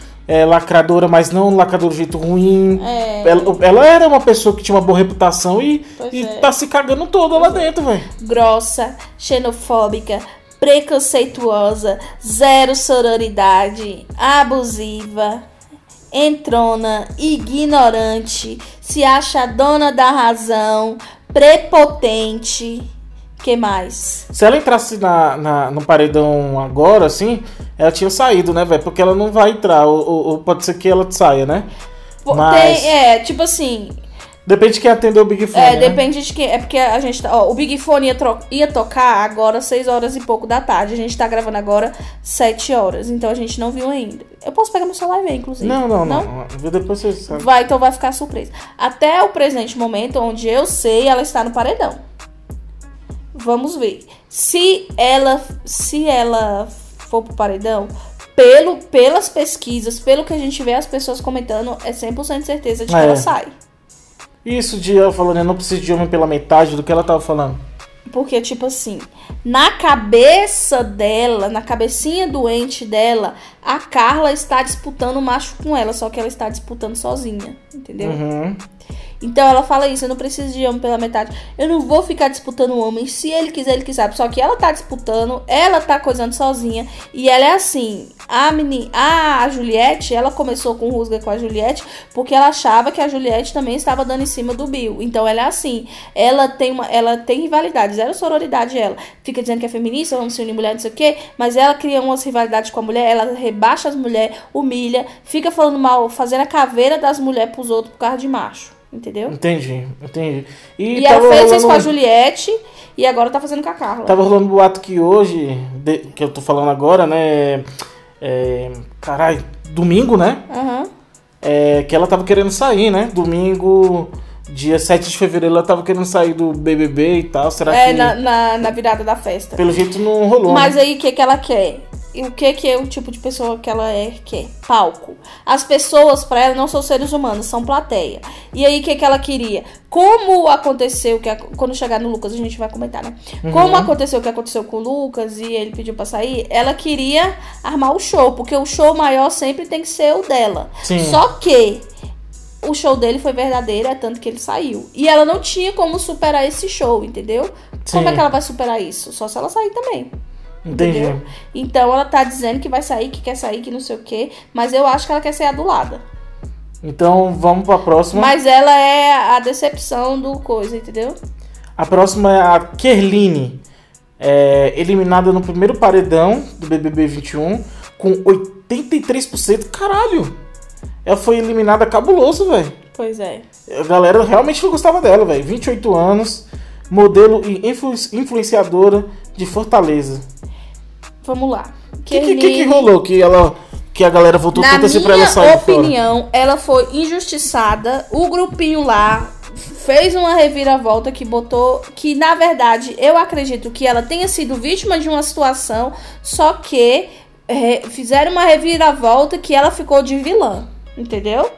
lacradora, mas não lacradora de jeito ruim. É. Ela, ela era uma pessoa que tinha uma boa reputação e, Pois e é. tá se cagando toda lá dentro, velho. grossa, xenofóbica, preconceituosa, zero sororidade, abusiva, entrona, ignorante, se acha dona da razão, prepotente. Que mais? Se ela entrasse na, na- no paredão agora, assim, ela tinha saído, né, velho? Porque ela não vai entrar, ou, ou- ou pode ser que ela saia, né? Mas- tem- é, tipo assim, Depende de quem atendeu o Big Fone. É, né? depende de quem. É porque a gente tá. Ó, o Big Fone ia, ia tocar agora 6 horas e pouco da tarde. A gente tá gravando agora 7 horas. Então a gente não viu ainda. Eu posso pegar meu celular e ver, inclusive. Não, não, não. Vê Depois você sabe. Vai, então vai ficar surpresa. Até o presente momento, onde eu sei, ela está no paredão. Vamos ver. Se ela, se ela for pro paredão, pelo, pelas pesquisas, pelo que a gente vê as pessoas comentando, é 100% certeza de que É. ela sai. Isso de ela falando, eu não preciso de homem pela metade do que ela tava falando. Porque, tipo assim, na cabeça dela, na cabecinha doente dela, a Carla está disputando o macho com ela, só que ela está disputando sozinha, entendeu? Uhum. Então ela fala isso, eu não preciso de homem pela metade. Eu não vou ficar disputando o homem. Se ele quiser, ele que sabe. Só que ela tá disputando, ela tá coisando sozinha. E ela é assim. A menina, a Juliette, ela começou com rusga com a Juliette porque ela achava que a Juliette também estava dando em cima do Bill. Então ela é assim. Ela tem uma, ela tem rivalidade, zero sororidade ela. Fica dizendo que é feminista, vamos se unir mulher, não sei o quê, mas ela cria umas rivalidades com a mulher, ela rebaixa as mulheres, humilha, fica falando mal, fazendo a caveira das mulheres pros outros por causa de macho. Entendeu? Entendi, entendi. E, E ela fez isso com a rolando- Juliette e agora tá fazendo com a Carla. Tava rolando boato que hoje, de- que eu tô falando agora, né? É, caralho, domingo, né? Aham. É, que ela tava querendo sair, né? Domingo, dia 7 de fevereiro, ela tava querendo sair do BBB e tal. Será É, que na, na, na virada da festa. pelo jeito não rolou? Mas né? aí, o que, que ela quer? E o que, que é o tipo de pessoa que ela é, quer? Palco. As pessoas, pra ela, não são seres humanos, são plateia. E aí, o que, que ela queria? Como aconteceu, que quando chegar no Lucas a gente vai comentar, né? Uhum. Como aconteceu o que aconteceu com o Lucas e ele pediu pra sair, ela queria armar o show, porque o show maior sempre tem que ser o dela. Sim. Só que o show dele foi verdadeiro, é tanto que ele saiu. E ela não tinha como superar esse show, entendeu? Como Sim. é que ela vai superar isso? Só se ela sair também. Entendi. Entendeu? Então ela tá dizendo que vai sair, que quer sair, que não sei o quê. Mas eu acho que ela quer ser adulada. Então vamos pra próxima. Mas ela é a decepção do coisa, entendeu? A próxima é a Kerline, é, eliminada no primeiro paredão do BBB 21 com 83%. Caralho! Ela foi eliminada cabuloso, velho. Pois é. A galera realmente não gostava dela, velho. 28 anos, modelo e influ- influenciadora de Fortaleza. Vamos lá. O que, que, que, que rolou? Que, ela, que a galera votou Na tanto assim pra minha ela sair fora? opinião, ela foi injustiçada. O grupinho lá fez uma reviravolta que botou que na verdade eu acredito que ela tenha sido vítima de uma situação, só que é, fizeram uma reviravolta que ela ficou de vilã, entendeu?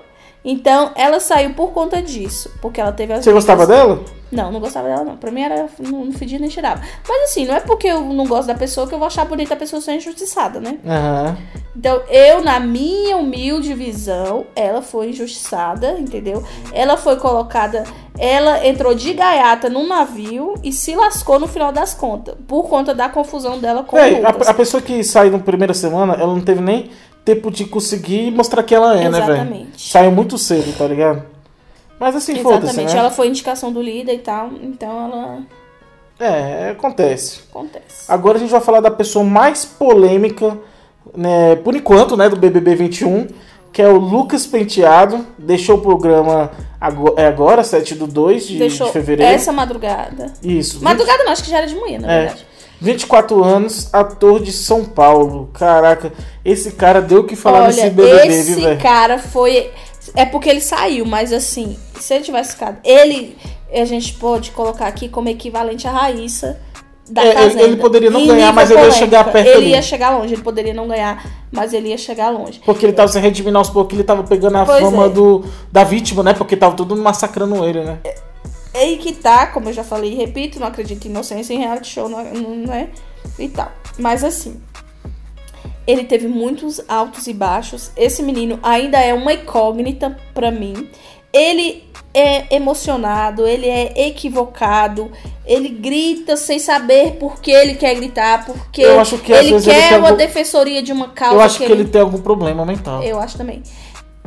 Então ela saiu por conta disso, porque ela teve as Você gostava dela? Não, não gostava dela, não. Pra mim era. Não, não fedia nem cheirava. Mas assim, não é porque eu não gosto da pessoa que eu vou achar bonita a pessoa ser injustiçada, né? Aham. Então, eu, na minha humilde visão, ela foi injustiçada, entendeu? Ela foi colocada. Ela entrou de gaiata num navio e se lascou no final das contas. Por conta da confusão dela com o a, a pessoa que saiu na primeira semana, ela não teve nem tempo de conseguir mostrar que ela é, né, velho? Exatamente. Saiu muito cedo, tá ligado? Mas assim, foda-se, Exatamente. né? Ela foi indicação do líder e tal. Então ela. É, acontece. Acontece. Agora a gente vai falar da pessoa mais polêmica, né, por enquanto, né, do BBB 21, que é o Lucas Penteado. Deixou o programa agora, é agora 7 do 2 de, Deixou de fevereiro. essa madrugada. Isso. Madrugada não, acho que já era de manhã, na É. verdade. 24 anos, ator de São Paulo. Caraca, esse cara deu o que falar Olha, nesse BBB, esse velho? cara foi. É porque ele saiu, mas assim, se ele tivesse ficado. Ele, a gente pode colocar aqui como equivalente a Raíssa da É, ele- Fazenda. ele poderia não Em ganhar, mas ele ia polêmica. chegar perto Ele ali. ia chegar longe, ele poderia não ganhar, mas ele ia chegar longe. Porque ele tava se redimindo aos poucos, ele tava pegando a Pois fama é. do, da vítima, né? Porque tava todo mundo massacrando ele, né? Aí que tá, como eu já falei e repito, não acredito em inocência em reality show, não, não é? E tal. Mas assim, ele teve muitos altos e baixos. Esse menino ainda é uma incógnita pra mim. Ele é emocionado, ele é equivocado, ele grita sem saber por que ele quer gritar, porque Eu acho que, ele ele quer tem uma algum- defensoria de uma causa Eu acho que ele tem algum problema mental. eu acho também.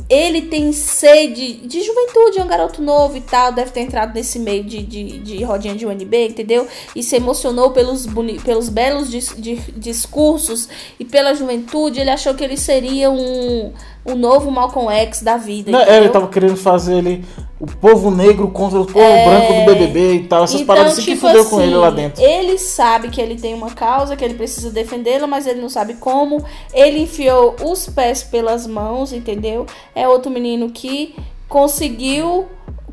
Ele tem sede de juventude, é um garoto novo e tal, deve ter entrado nesse meio de, de, de rodinha de UNB, entendeu? E se emocionou pelos, boni pelos belos dis de- discursos e pela juventude. Ele achou que ele seria um, um novo Malcolm X da vida. Não, é, ele tava querendo fazer ele o povo negro contra o povo É. branco do BBB e tal. Essas paradas assim que fudeu com ele lá dentro. Ele sabe que ele tem uma causa, que ele precisa defendê-la, mas ele não sabe como. Ele enfiou os pés pelas mãos, entendeu? É outro menino que conseguiu,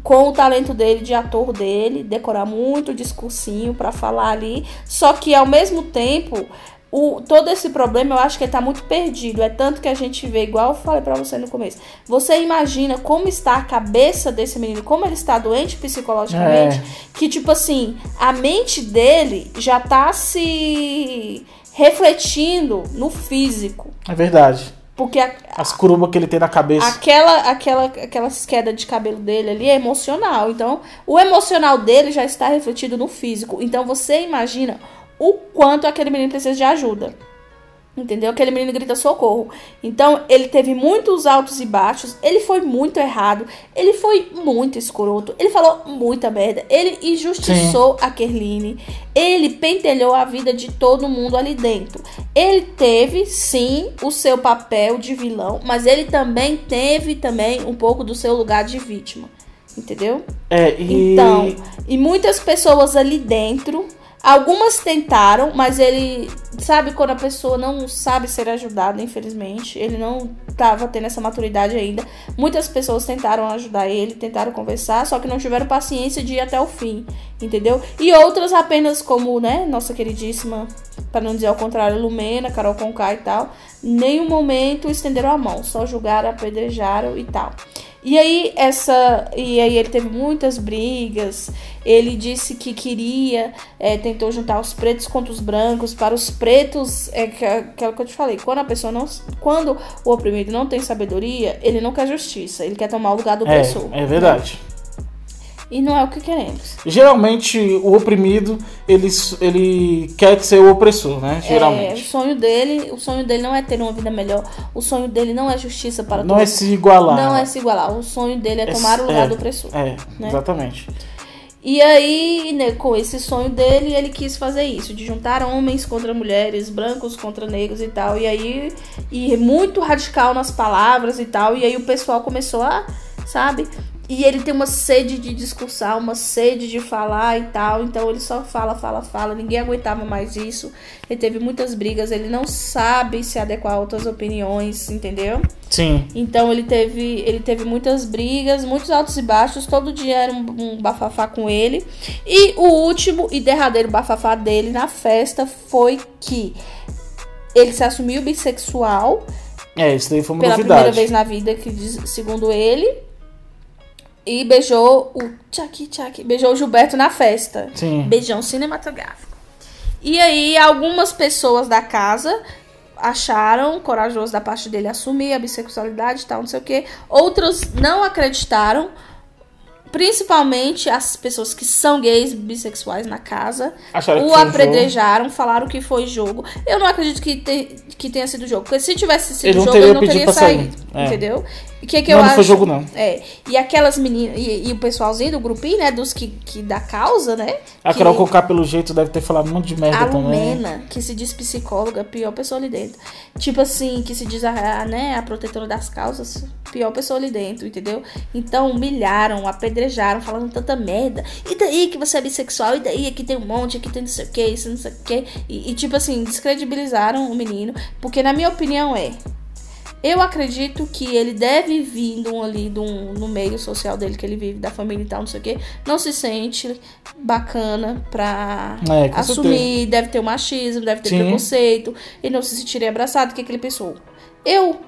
com o talento dele, de ator dele, decorar muito discursinho pra falar ali. Só que ao mesmo tempo. O, todo esse problema eu acho que ele tá muito perdido. É tanto que a gente vê, igual eu falei pra você no começo. Você imagina como está a cabeça desse menino, como ele está doente psicologicamente, É. que tipo assim, a mente dele já tá se refletindo no físico. É verdade. Porque a- As curubas que ele tem na cabeça. aquela, aquela, aquelas quedas de cabelo dele ali é emocional. Então, o emocional dele já está refletido no físico. Então, você imagina o quanto aquele menino precisa de ajuda. Entendeu? Aquele menino grita socorro. Então, ele teve muitos altos e baixos. Ele foi muito errado. Ele foi muito escroto. Ele falou muita merda. Ele injustiçou a Kerline. Ele pentelhou a vida de todo mundo ali dentro. Ele teve, sim, o seu papel de vilão. Mas ele também teve também um pouco do seu lugar de vítima. Entendeu? É, e. Então, e muitas pessoas ali dentro, algumas tentaram, mas ele sabe quando a pessoa não sabe ser ajudada, infelizmente, ele não estava tendo essa maturidade ainda. Muitas pessoas tentaram ajudar ele, tentaram conversar, só que não tiveram paciência de ir até o fim, entendeu? E outras apenas como, né, nossa queridíssima, para não dizer ao contrário, Lumena, Carol Conká e tal, nenhum momento estenderam a mão, só julgaram, apedrejaram e tal. E aí essa e aí ele teve muitas brigas. Ele disse que queria, é, tentou juntar os pretos contra os brancos. Para os pretos é que- aquilo que eu te falei. Quando a pessoa não, quando o oprimido não tem sabedoria, ele não quer justiça. Ele quer tomar o lugar do opressor. É, é verdade. E não é o que queremos. Geralmente, o oprimido, ele, ele quer ser o opressor, né? É, o Geralmente. sonho dele, o sonho dele não é ter uma vida melhor. O sonho dele não é justiça para não é todos. se igualar. Não é se igualar. O sonho dele é É- tomar o lugar é. do opressor. É, né? exatamente. E aí, né, com esse sonho dele, ele quis fazer isso, de juntar homens contra mulheres, brancos contra negros e tal. E aí, e muito radical nas palavras e tal. E aí o pessoal começou a, sabe? E ele tem uma sede de discursar, uma sede de falar e tal. Então ele só fala, fala, fala. Ninguém aguentava mais isso. Ele teve muitas brigas. Ele não sabe se adequar a outras opiniões, entendeu? Sim. Então ele teve, ele teve muitas brigas, muitos altos e baixos, todo dia era um, um bafafá com ele. E o último e derradeiro bafafá dele na festa foi que ele se assumiu bissexual É, isso daí foi uma pela novidade. primeira vez na vida, que diz- segundo ele. E beijou o Tchaki Tchaki, beijou o Gilberto na festa. Sim. Beijão cinematográfico. E aí, algumas pessoas da casa acharam corajoso da parte dele assumir a bissexualidade e tal, não sei o quê. Outras não acreditaram. Principalmente as pessoas que são gays, bissexuais na casa. Acharam o apedrejaram, falaram que foi jogo. Eu não acredito que, te- que tenha sido jogo. Porque se tivesse sido Ele jogo, teria ele não teria saído. É. Entendeu? E que que Não, eu não acho? foi jogo, não. É. E aquelas meninas. E, e o pessoalzinho do grupinho, né? Dos que, que da causa, né? A que- Carol Conká, pelo jeito, deve ter falado um monte de merda a também. Lumena, que se diz psicóloga, pior pessoa ali dentro. Tipo assim, que se diz a, a, né, a protetora das causas, pior pessoa ali dentro, entendeu? Então humilharam, apedrejaram, falando tanta merda. E daí que você é bissexual? E daí aqui tem um monte, aqui tem não sei o que, isso não sei o que. E, e, tipo assim, descredibilizaram o menino. Porque na minha opinião é. Eu acredito que ele deve vir de um ali de um- no meio social dele que ele vive, da família e tal, não sei o que. Não se sente bacana pra É, assumir, deve ter o machismo, deve ter Sim. preconceito, e não se sentiria abraçado, o que, que ele pensou? Eu,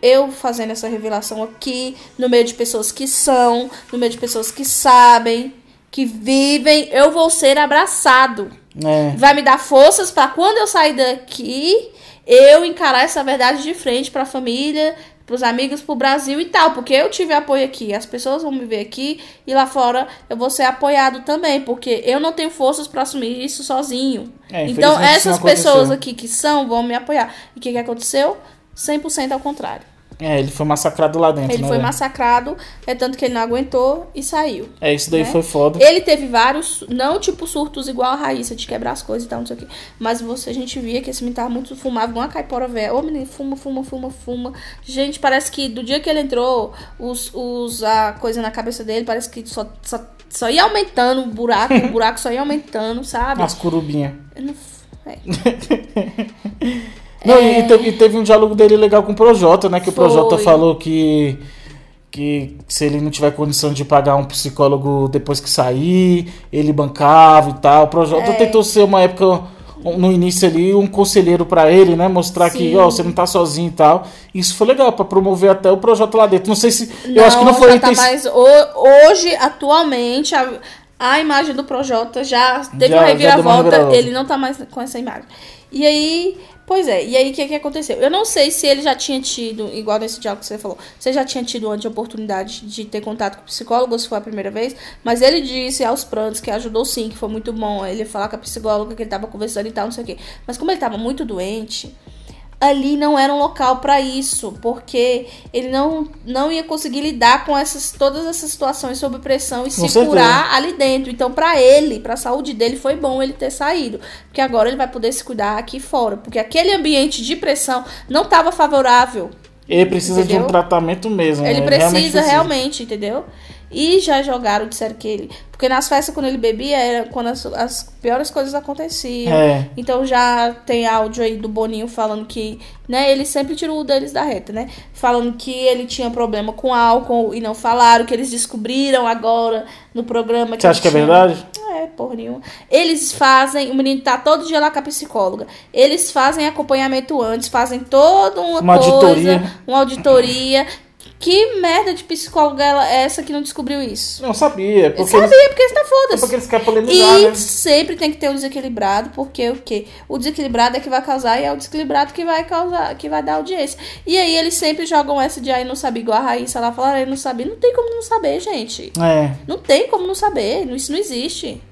eu fazendo essa revelação aqui, no meio de pessoas que são, no meio de pessoas que sabem, que vivem, eu vou ser abraçado. É. Vai me dar forças pra quando eu sair daqui, eu encarar essa verdade de frente pra família, pros amigos, pro Brasil e tal, porque eu tive apoio aqui, as pessoas vão me ver aqui e lá fora eu vou ser apoiado também, porque eu não tenho forças pra assumir isso sozinho. É, então essas pessoas aqui que são vão me apoiar. E o que, que aconteceu? 100% ao contrário. É, ele foi massacrado lá dentro, Ele né? foi velho? massacrado, é tanto que ele não aguentou e saiu. É, isso daí né? foi foda. Ele teve vários, não tipo surtos igual a Raíssa, de quebrar as coisas e tal, não sei o quê. Mas você, a gente via que esse menino tava muito fumava igual uma caipora velha. Ô, menino, fuma, fuma, fuma, fuma. Gente, parece que do dia que ele entrou, os, os, a coisa na cabeça dele, parece que só, só, só ia aumentando o buraco, o buraco só ia aumentando, sabe? As curubinhas. Eu não- é. Não, e, teve, e teve um diálogo dele legal com o Projota, né? Que o Foi. Projota falou que, que se ele não tiver condição de pagar um psicólogo depois que sair, ele bancava e tal. O Projota É. tentou ser uma época, no início ali, um conselheiro pra ele, né? Mostrar que, Sim. ó, você não tá sozinho e tal. Isso foi legal, pra promover até o Projota lá dentro. Não sei se. eu acho que não foi tá mais. ho- Hoje, atualmente, a, a imagem do Projota já teve Já- uma reviravolta. Ele não tá mais com essa imagem. E aí. Pois é, e aí o que, que aconteceu? Eu não sei se ele já tinha tido, igual nesse diálogo que você falou, se já tinha tido antes a oportunidade de ter contato com psicólogo, se foi a primeira vez, mas ele disse aos prantos que ajudou sim, que foi muito bom ele falar com a psicóloga que ele tava conversando e tal, não sei o quê. Mas como ele tava muito doente, ali não era um local para isso, porque ele não, não ia conseguir lidar com essas todas essas situações sob pressão e se certeza. curar ali dentro. Então, para ele, para a saúde dele, foi bom ele ter saído, porque agora ele vai poder se cuidar aqui fora, porque aquele ambiente de pressão não estava favorável. Ele precisa de um Entendeu? tratamento mesmo. Ele né? precisa realmente, entendeu? E já jogaram, disseram que ele. Porque nas festas, quando ele bebia, era quando as, as piores coisas aconteciam. É. Então já tem áudio aí do Boninho falando que, né, ele sempre tirou o deles da reta, né? Falando que ele tinha problema com álcool e não falaram, que eles descobriram agora no programa. Você acha que é tinha- verdade? É, porra nenhuma. Eles fazem, o menino tá todo dia lá com a psicóloga. Eles fazem acompanhamento antes, fazem toda uma, Uma coisa, auditoria. uma auditoria. Que merda de psicóloga ela- é essa que não descobriu isso? Não sabia. Porque Sabia, eles, porque está é foda-se. porque eles querem polemizar, E né? sempre tem que ter um desequilibrado, porque o quê? O desequilibrado é que vai causar e é o desequilibrado que vai causar, que vai dar audiência. E aí eles sempre jogam essa de aí não sabia igual a Raíssa lá falaram, aí não sabia. Não tem como não saber, gente. É. Não tem como não saber. Isso não existe.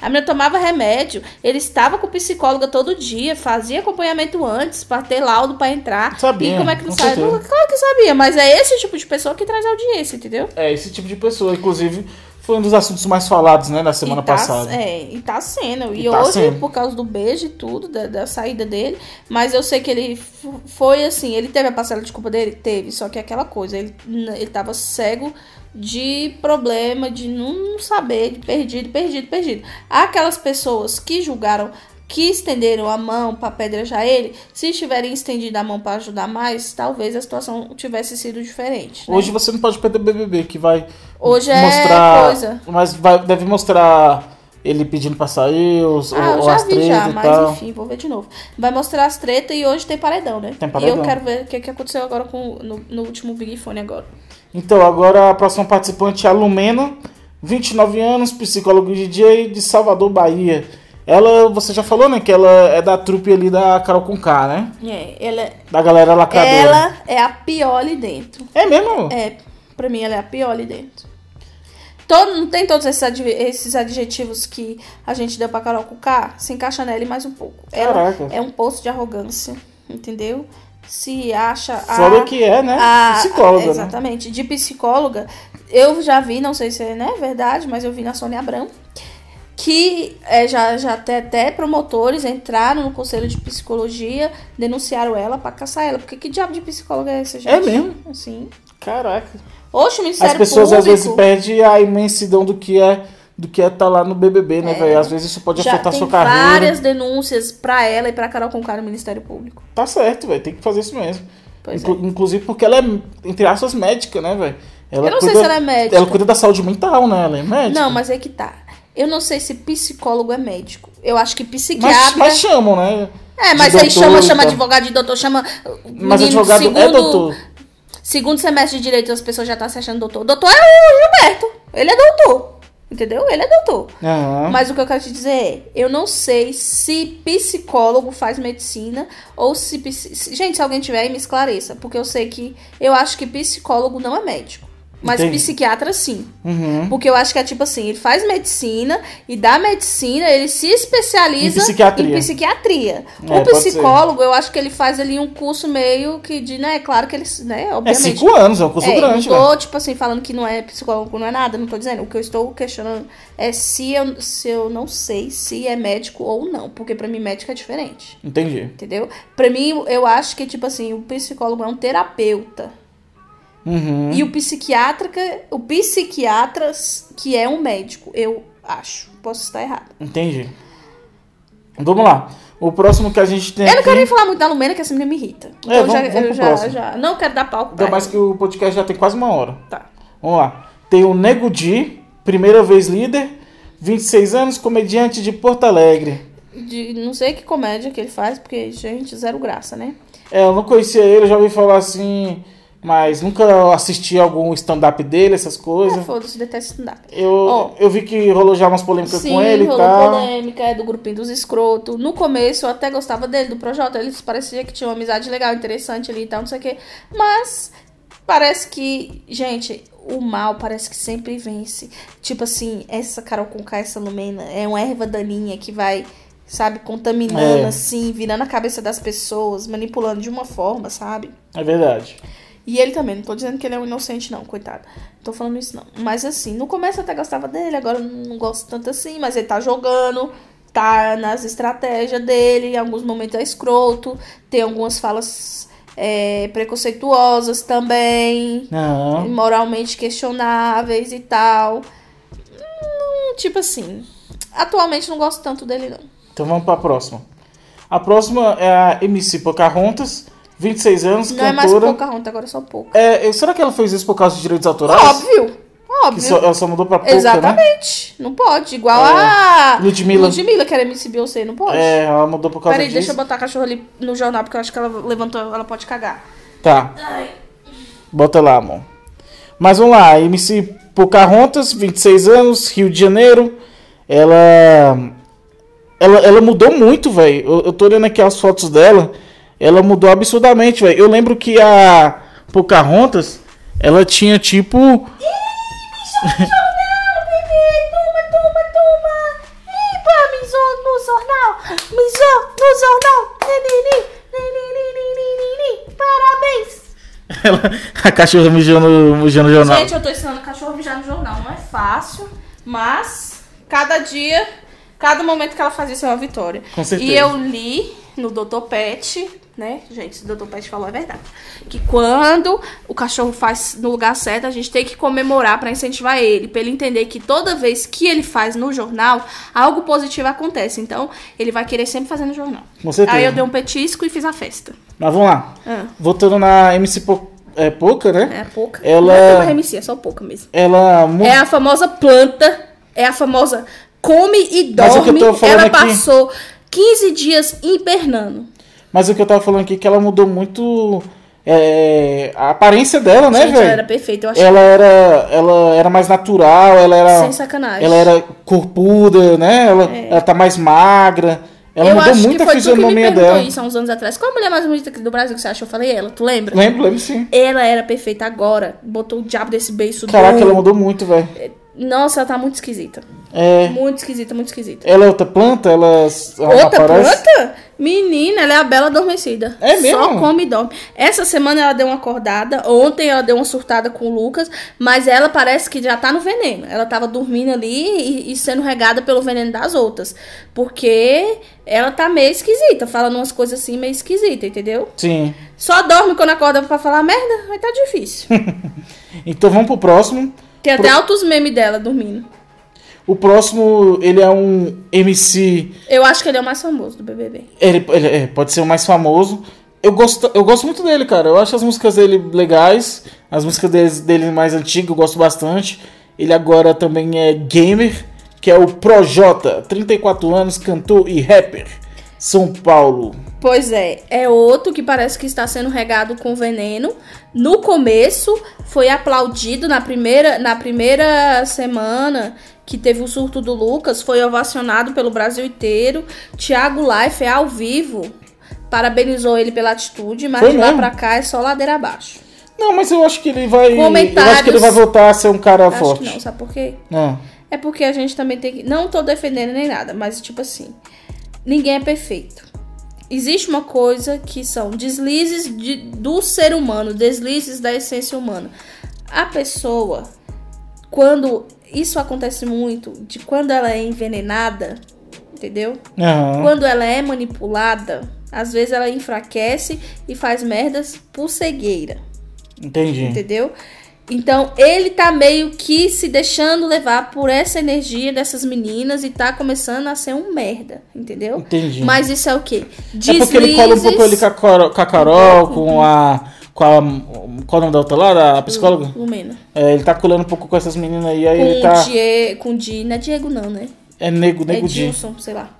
A menina tomava remédio, ele estava com psicóloga todo dia, fazia acompanhamento antes pra ter laudo pra entrar. Sabia, E como é que não sabe? Claro que sabia, mas é esse tipo de pessoa que traz audiência, entendeu? É esse tipo de pessoa. Inclusive, foi um dos assuntos mais falados, né, na semana tá, passada. É, e tá sendo. E, E tá hoje, sendo. por causa do beijo e tudo, da, da saída dele, mas eu sei que ele foi assim, ele teve a parcela de culpa dele? Teve, só que é aquela coisa, ele, ele tava cego de problema, de não saber, de perdido, perdido, perdido. Aquelas pessoas que julgaram, que estenderam a mão para apedrejar ele, se tiverem estendido a mão para ajudar mais, talvez a situação tivesse sido diferente. né? Hoje você não pode perder o BBB, que vai Hoje é mostrar... coisa. Mas vai, deve mostrar ele pedindo pra sair, os, Ah, ou já as vi já, mas tal. enfim, vou ver de novo. Vai mostrar as tretas e hoje tem paredão, né? Tem paredão. E eu quero ver o que, que aconteceu agora com, no, no último Big Fone agora. Então, agora a próxima participante é a Lumena, 29 anos, psicólogo DJ de Salvador, Bahia. Ela, você já falou, né, que ela é da trupe ali da Carol Conká, né? É, ela, Da galera lacradora. ela é a pior ali dentro. É mesmo? É, pra mim ela é a pior ali dentro. Todo, não tem todos esses, adve- esses adjetivos que a gente deu pra Carol Cucá? Se encaixa nela mais um pouco. Ela Caraca. é um poço de arrogância, entendeu? Se acha a... Fora que é, né? a- Psicóloga, né? Exatamente. De psicóloga, eu já vi, não sei se é né, verdade, mas eu vi na Sônia Abrão, que é, já, já até, até promotores entraram no conselho de psicologia, denunciaram ela pra caçar ela. Porque que diabo de psicóloga é essa, gente? É mesmo? Assim. Caraca. Oxe, o As Ministério pessoas Público às vezes perdem a imensidão do que é do que é estar lá no BBB, né, velho? Às vezes isso pode É. já afetar tem sua carreira. várias denúncias pra ela e pra Carol Conká no Ministério Público. Tá certo, velho. Tem que fazer isso mesmo. Inclu- Inclusive porque ela é, entre aspas, médica, né, velho? Ela Eu não sei se ela é médica. Ela cuida da saúde mental, né? Ela é médica. Não, mas é que tá. Eu não sei se psicólogo é médico. Eu acho que Mas, psiquiatra... mas chamam, né? É, mas de aí doutor chama, chama tal. advogado de doutor, chama. Mas menino advogado segundo, é doutor. Segundo semestre de direito, as pessoas já estão se achando doutor. Doutor é o Gilberto. Ele é doutor. Entendeu? Ele é doutor. Aham. Mas o que eu quero te dizer é, eu não sei se psicólogo faz medicina ou se- gente, se alguém tiver aí me esclareça, porque eu sei que eu acho que psicólogo não é médico. Mas Entendi. psiquiatra, sim. Uhum. Porque eu acho que é tipo assim, ele faz medicina e da medicina ele se especializa Em psiquiatria. em psiquiatria. É, o psicólogo, eu acho que ele faz ali um curso meio que de, né, claro que ele, né, É obviamente. cinco anos, é um curso É, grande, não né? tô, tipo assim, falando que não é psicólogo, não é nada, não tô dizendo. O que eu estou questionando é se eu, se eu não sei se é médico ou não. Porque pra mim, médico é diferente. Entendi. Entendeu? Pra mim, eu acho que, tipo assim, o psicólogo é um terapeuta. Uhum. E o psiquiatra, o psiquiatra que é um médico, eu acho. Posso estar errado. Entendi. Vamos lá. O próximo que a gente tem Eu não aqui... quero nem falar muito da Lumena, que essa menina me irrita. Então É, eu já, vamos- vamos eu já, já. Não quero dar palco Ainda mais que o podcast já tem quase uma hora. Tá. Vamos lá. Tem o Nego Di, primeira vez líder, 26 anos, comediante de Porto Alegre. De, não sei que comédia que ele faz, porque, gente, zero graça, né? É, eu não conhecia ele, já ouvi falar assim, mas nunca assisti algum stand-up dele, essas É, coisas. foda-se, detesto stand-up. Eu, Ó. eu vi que rolou já umas polêmicas Sim, com ele e rolou tal. polêmica, é do grupinho dos escroto. No começo eu até gostava dele, do Projota. Eles parecia que tinha uma amizade legal, interessante ali e tal, não sei o quê. Mas parece que, gente, o mal parece que sempre vence. Tipo assim, essa Carol Conká, essa Lumena, é uma erva daninha que vai, sabe, contaminando É. assim, virando a cabeça das pessoas, manipulando de uma forma, sabe? É verdade. E ele também, não tô dizendo que ele é um inocente, não, coitado. Não tô falando isso, não. Mas assim, no começo eu até gostava dele, agora eu não gosto tanto assim, mas ele tá jogando, tá nas estratégias dele, em alguns momentos é escroto, tem algumas falas é, preconceituosas também, Não. moralmente questionáveis e tal. Hum, tipo assim, atualmente não gosto tanto dele, não. Então vamos pra próxima. A próxima é a MC Pocahontas, 26 anos, Não é mais cantora. pouca ronta, agora é só. É, será que ela fez isso por causa de direitos autorais? Óbvio, óbvio. só- ela só mudou pra pouca, né? Exatamente. Não pode. Igual É. a Ludmilla. Ludmilla, que era MC Beyoncé, não pode. É, ela mudou por causa Peraí, disso. deixa eu botar a cachorra ali no jornal, porque eu acho que ela levantou, ela pode cagar. Tá. Bota lá, amor. Mas vamos lá, MC Pocahontas, 26 anos, Rio de Janeiro. Ela. Ela, ela mudou muito, velho. Eu, eu tô olhando aqui as fotos dela. Ela mudou absurdamente, velho. Eu lembro que a Pocahontas, ela tinha tipo. Toma, toma, toma. Iba, misou no jornal. Misou no jornal. Nenini, nenini, Parabéns. Ela, a cachorra mijou no, mijou no jornal. Gente, eu tô ensinando cachorro mijar no jornal. Não é fácil, mas cada dia, cada momento que ela faz isso é uma vitória. Com certeza. E eu li no Dr. Pet, né? Gente, o Dr. Pet falou é verdade. Que quando o cachorro faz no lugar certo, a gente tem que comemorar pra incentivar ele, pra ele entender que toda vez que ele faz no jornal, algo positivo acontece. Então, ele vai querer sempre fazer no jornal. Com certeza. Aí eu dei um petisco e fiz a festa. Mas vamos lá. Ah. Voltando na MC é, Poca, né? É pouca. Ela- Não é uma MC, é só pouca mesmo. Ela É a famosa planta, é a famosa come e Mas o que eu dorme. tô falando Ela aqui- passou 15 dias hibernando. Mas o que eu tava falando aqui é que ela mudou muito é, a aparência dela, né, Gente, ela era velho? perfeita, eu acho. Ela era, ela era mais natural, ela era, Sem sacanagem. ela era corpuda, né? Ela, ela tá mais magra. Ela eu mudou acho muito que a foi tu que me fisionomia dela. isso há uns anos atrás. Qual a mulher mais bonita aqui do Brasil que você achou? Eu falei ela, tu lembra? Lembro, lembro sim. Ela era perfeita agora. Botou o diabo desse beiço Caraca, ela mudou muito, velho. Nossa, ela tá muito esquisita. É, Muito esquisita, muito esquisita. ela é outra planta, ela, ela Outra aparece- planta? Menina, ela é a bela adormecida. É mesmo? Só come e dorme. Essa semana ela deu uma acordada. Ontem ela deu uma surtada com o Lucas. Mas ela parece que já tá no veneno. Ela tava dormindo ali e, e sendo regada pelo veneno das outras. Porque ela tá meio esquisita. Falando umas coisas assim meio esquisita, entendeu? Sim. Só dorme quando acorda pra falar merda. Vai tá difícil. Então vamos pro próximo. Tem até altos memes dela dormindo. O próximo, ele é um MC Eu acho que ele é o mais famoso do BBB. Ele, ele- é, pode ser o mais famoso. Eu gosto, eu gosto muito dele, cara. Eu acho as músicas dele legais. As músicas dele, dele mais antigas eu gosto bastante. Ele agora também é gamer, que é o Projota, 34 anos, cantor e rapper. São Paulo. Pois é, é outro que parece que está sendo regado com veneno. No começo, foi aplaudido na primeira, na primeira semana que teve o surto do Lucas, foi ovacionado pelo Brasil inteiro. Thiago Life é ao vivo, parabenizou ele pela atitude, mas Foi de lá mesmo? pra cá é só ladeira abaixo. Não, mas eu acho que ele vai. Eu Comentários- acho que ele vai voltar a ser um cara Acho forte. não, sabe por quê? Ah, É porque a gente também tem que. Não tô defendendo nem nada, mas tipo assim. Ninguém é perfeito. Existe uma coisa que são deslizes de- do ser humano, deslizes da essência humana. A pessoa, quando. Isso acontece muito, de quando ela é envenenada, entendeu? aham. Quando ela é manipulada, às vezes ela enfraquece e faz merdas por cegueira. Entendi. Entendeu? Então, ele tá meio que se deixando levar por essa energia dessas meninas e tá começando a ser um merda, entendeu? Entendi. Mas isso é o quê? É porque ele cola um pouco Coro- com a Carol, com a. Com a. Qual é o nome da outra lá? A psicóloga? Lumena. É, ele tá colando um pouco com essas meninas aí, aí ele Com tá. o Diego, com o Di, não é Diego não, né? É nego, É nego de. Dilson, sei lá.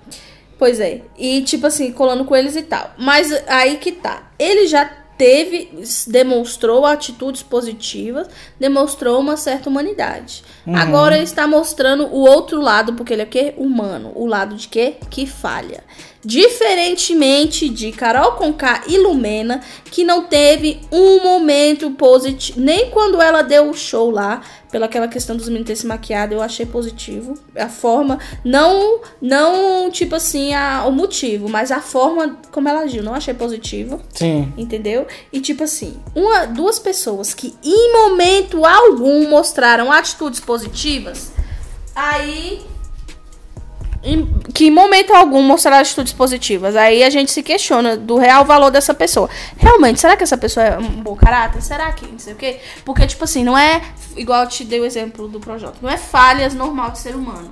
Pois é. E tipo assim, colando com eles e tal. Mas aí que tá. Ele já teve, demonstrou atitudes positivas, demonstrou uma certa humanidade. Agora ele está mostrando o outro lado, porque ele é o quê? Humano. O lado de quê? Que falha. Diferentemente de Carol Conká e Lumena, que não teve um momento positivo. Nem quando ela deu o show lá, pela aquela questão dos meninos ter se maquiado, eu achei positivo. A forma, não, não tipo assim, a, o motivo, mas a forma como ela agiu, não achei positivo. Sim. Entendeu? E tipo assim, uma, duas pessoas que em momento algum mostraram atitudes positivas, aí. Em- que em momento algum mostraram atitudes positivas. Aí a gente se questiona do real valor dessa pessoa. Realmente, será que essa pessoa é um bom caráter? Será que não sei o quê? Porque, tipo assim, não é. Igual eu te dei o exemplo do Projota. Não é falhas normal de ser humano.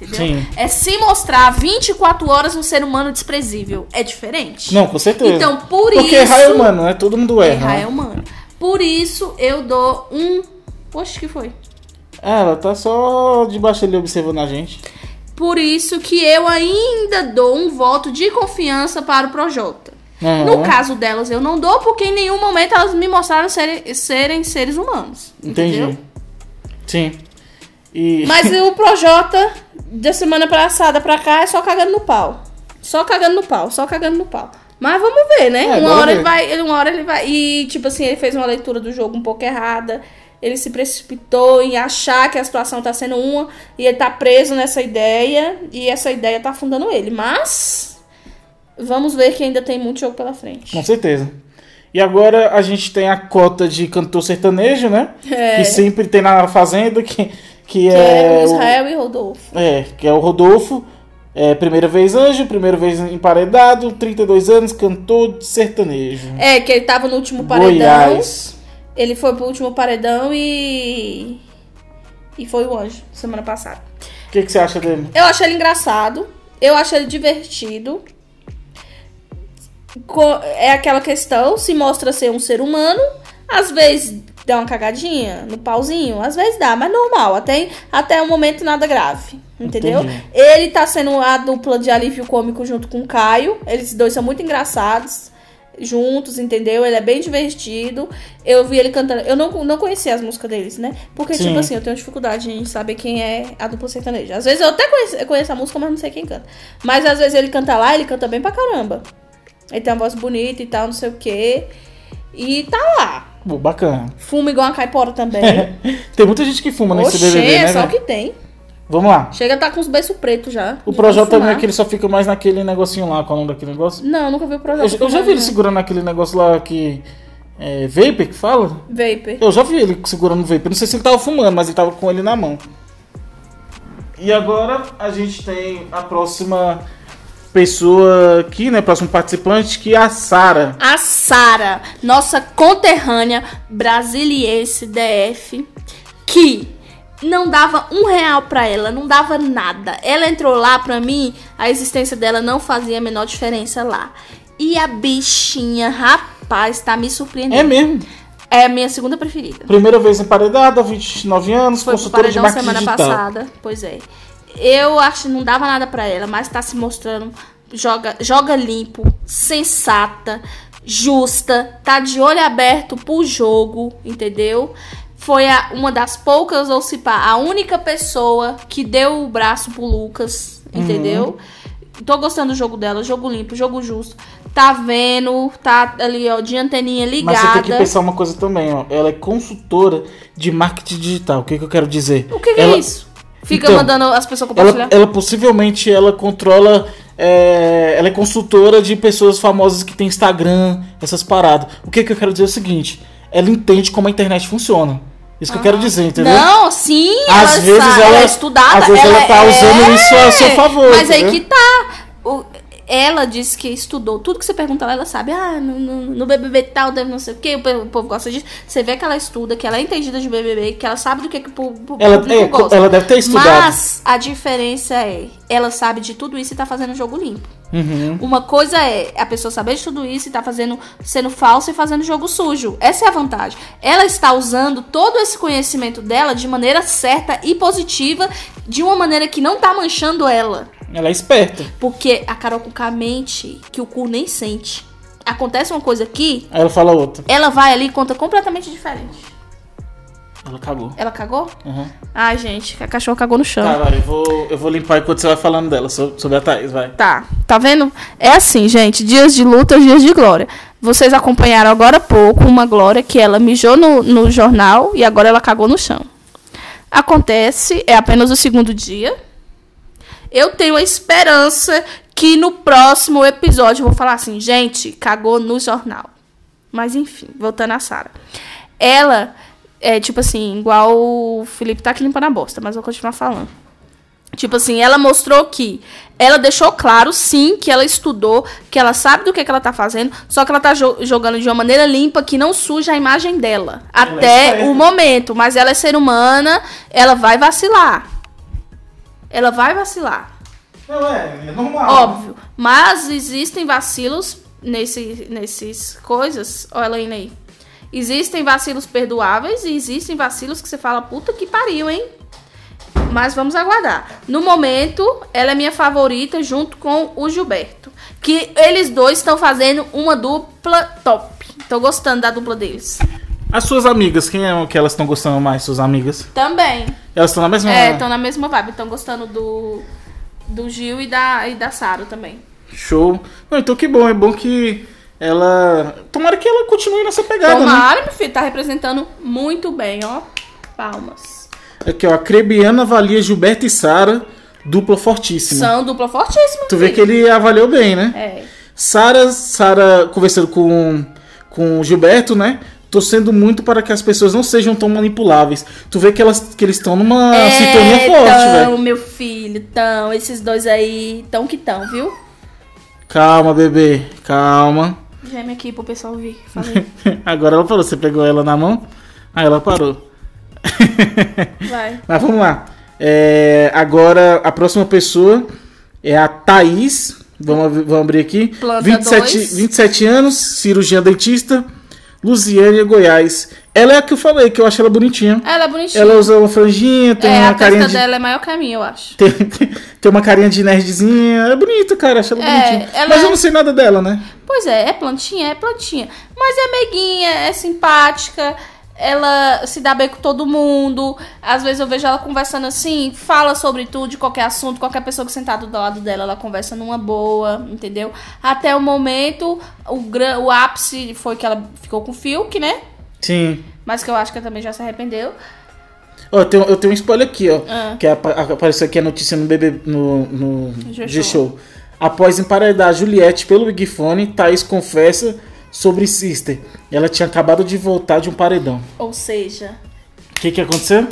Entendeu? Sim. É se mostrar 24 horas um ser humano desprezível. É diferente. Não, com certeza. Então, por Porque isso. errar é humano, né? Todo mundo erra. Errar né? é humano. Por isso eu dou um. Poxa, que foi? Ela tá só debaixo ali observando a gente. Por isso que eu ainda dou um voto de confiança para o Projota. Aham. No caso delas, eu não dou, porque em nenhum momento elas me mostraram serem, serem seres humanos. Entendi. Entendeu? Sim. E. Mas o Projota, da semana passada pra cá, é só cagando no pau. Só cagando no pau, só cagando no pau. Mas vamos ver, né? É, uma hora ver. ele vai. Uma hora ele vai. E, tipo assim, ele fez uma leitura do jogo um pouco errada. Ele se precipitou em achar que a situação tá sendo uma. E ele tá preso nessa ideia. E essa ideia tá afundando ele. Mas. Vamos ver que ainda tem muito jogo pela frente. Com certeza. E agora a gente tem a cota de cantor sertanejo, né? É. Que sempre tem na Fazenda, que, que, Que é, é. o o- Israel e Rodolfo. É, que é o Rodolfo. É, primeira vez anjo, primeira vez emparedado, 32 anos, cantor sertanejo. É, que ele tava no último paredão. Goiás. Ele foi pro último paredão e. E foi o anjo, semana passada. O que, que você acha dele? Eu acho ele engraçado. Eu acho ele divertido. É aquela questão, se mostra ser um ser humano. Às vezes dá uma cagadinha no pauzinho, às vezes dá, mas normal, até, até um momento nada grave. Entendeu? Entendi. Ele tá sendo a dupla de alívio cômico junto com o Caio. Eles dois são muito engraçados. Juntos, entendeu? Ele é bem divertido. Eu vi ele cantando. Eu não, não conhecia as músicas deles, né? Porque, Sim. tipo assim, eu tenho dificuldade em saber quem é a dupla sertaneja. Às vezes eu até conheço, conheço a música, mas não sei quem canta. Mas às vezes ele canta lá, ele canta bem pra caramba. Ele tem uma voz bonita e tal, não sei o quê. E tá lá. Bacana. Fuma igual uma caipora também. Tem muita gente que fuma nesse Oxê, BBB, é né? só o que tem. Vamos lá. Chega a tá com os beiços pretos já. O Projota também é que ele só fica mais naquele negocinho lá. Qual é o nome daquele negócio? Não, nunca vi o Eu, projeto. eu já vi ele segurando aquele negócio lá que. É, Vapor que fala? Vapor. Eu já vi ele segurando o Vapor. Não sei se ele tava fumando, mas ele tava com ele na mão. E agora a gente tem a próxima pessoa aqui, né? Próximo participante, que é a Sara. A Sara, nossa conterrânea brasiliense DF, que não dava um real pra ela, não dava nada. Ela entrou lá, pra mim, a existência dela não fazia a menor diferença lá. E a bichinha, rapaz, tá me É surpreendendo. mesmo. É a minha segunda preferida. Primeira vez emparedada, 29 anos, Foi consultora de marketing semana digital. passada. Pois é. Eu acho que não dava nada pra ela, mas tá se mostrando joga, joga limpo, sensata, justa, tá de olho aberto pro jogo, entendeu? Foi a- uma das poucas, ou se pá, a única pessoa que deu o braço pro Lucas, entendeu? Tô gostando do jogo dela, jogo limpo, jogo justo. tá vendo, tá ali, ó, de anteninha ligada. Mas você tem que pensar uma coisa também, ó. Ela é consultora de marketing digital. O que, que eu quero dizer? O que, que ela, é isso? Fica Então, mandando as pessoas compartilhar. Ela, ela possivelmente ela controla. é, ela é consultora de pessoas famosas que tem Instagram, essas paradas. O que, que eu quero dizer é o seguinte: ela entende como a internet funciona. Isso que eu quero dizer, entendeu? Não, sim, Às ela, vezes sabe, ela- ela é estudada. às vezes ela tá usando isso a seu favor, Mas aí entendeu? que tá. Ela disse que estudou tudo que você pergunta ela, ela sabe. Ah, no, no, no BBB tal, deve não sei o que, o povo- povo gosta disso. Você vê que ela estuda, que ela é entendida de BBB, que ela sabe do que, que o pu- Ela, é, gosta. ela deve ter estudado. Mas a diferença é, ela sabe de tudo isso e tá fazendo jogo limpo. Uhum. Uma coisa é a pessoa saber de tudo isso e tá fazendo, sendo falsa e fazendo jogo sujo. Essa é a vantagem. Ela está usando todo esse conhecimento dela de maneira certa e positiva, de uma maneira que não tá manchando ela. Ela é esperta. Porque a Carol Conká mente que o cu nem sente. Acontece uma coisa aqui, Aí ela fala outra. ela vai ali e conta completamente diferente. Ela cagou. Ela cagou? Uhum. Ai, gente, a cachorra cagou no chão. Tá, vai, eu vou, eu vou limpar enquanto você vai falando dela, so- sobre a Thaís, vai. Tá, tá vendo? É assim, gente, dias de luta, dias de glória. Vocês acompanharam agora há pouco uma glória que ela mijou no, no jornal e agora ela cagou no chão. Acontece, é apenas o segundo dia. Eu tenho a esperança que no próximo episódio eu vou falar assim, gente, cagou no jornal. Mas enfim, voltando a Sara. Ela é tipo assim, igual o Felipe tá aqui limpando a bosta, mas vou continuar falando. Tipo assim, ela mostrou que ela deixou claro, sim, que ela estudou, que ela sabe do que, que ela tá fazendo, só que ela tá jo- jogando de uma maneira limpa que não suja a imagem dela. Ela é até esperta. o momento. Mas ela é ser humana, ela vai vacilar. Ela vai vacilar. Não, é, é normal. Óbvio. Mas existem vacilos nesse, nesses coisas. Olha ela indo aí. Existem vacilos perdoáveis e existem vacilos que você fala, puta que pariu, hein? Mas vamos aguardar. No momento, ela é minha favorita junto com o Gilberto. Que eles dois estão fazendo uma dupla top. Tô gostando da dupla deles. As suas amigas, quem é que elas estão gostando mais, suas amigas? Também. Elas estão na mesma. É, estão na mesma vibe. Estão gostando do, do Gil e da, e da Sara também. Show. Não, então que bom, é bom que ela. Tomara que ela continue nessa pegada, né? Tomara, meu filho, tá representando muito bem, ó. Palmas. Aqui, ó, a Crebiana avalia Gilberto e Sara, dupla fortíssima. São dupla fortíssima. Tu vê que ele avaliou bem, né? É. Sara, Sara conversando com, com o Gilberto, né? Torcendo muito para que as pessoas não sejam tão manipuláveis. Tu vê que, elas, que eles estão numa é, sintonia forte, tão, velho. meu filho, tão. Esses dois aí, tão que tão, viu? Calma, bebê, calma. Geme aqui pro pessoal ouvir. Falei. Agora ela falou, você pegou ela na mão? Aí ela parou. Vai. Mas vamos lá. É, agora a próxima pessoa é a Thaís. Vamos, vamos abrir aqui. Planta 27, dois. 27 anos, cirurgiã dentista, Lusiânia, Goiás. Ela é a que eu falei, que eu acho ela bonitinha. Ela é bonitinha. Ela usa uma franjinha, tem é, uma a carinha testa de. dela é maior que a minha, eu acho. Tem, tem uma carinha de nerdzinha. É bonita, cara. Acho ela É, bonitinha. ela Mas é- eu não sei nada dela, né? Pois é, é plantinha, é plantinha. Mas é meiguinha, é simpática, ela se dá bem com todo mundo. Às vezes eu vejo ela conversando assim, fala sobre tudo, de qualquer assunto, qualquer pessoa que sentada do lado dela, ela conversa numa boa, entendeu? Até o momento, o, o ápice foi que ela ficou com o Fiuk, né? Sim. Mas que eu acho que ela também já se arrependeu. Ó, eu tenho, eu tenho um spoiler aqui, ó. Ah. Que apa- apareceu aqui a notícia no BB, no, no G-Show. G-Show. Após emparedar Juliette pelo Big Fone, Thaís confessa sobre Sister. Ela tinha acabado de voltar de um paredão. Ou seja, O que que aconteceu?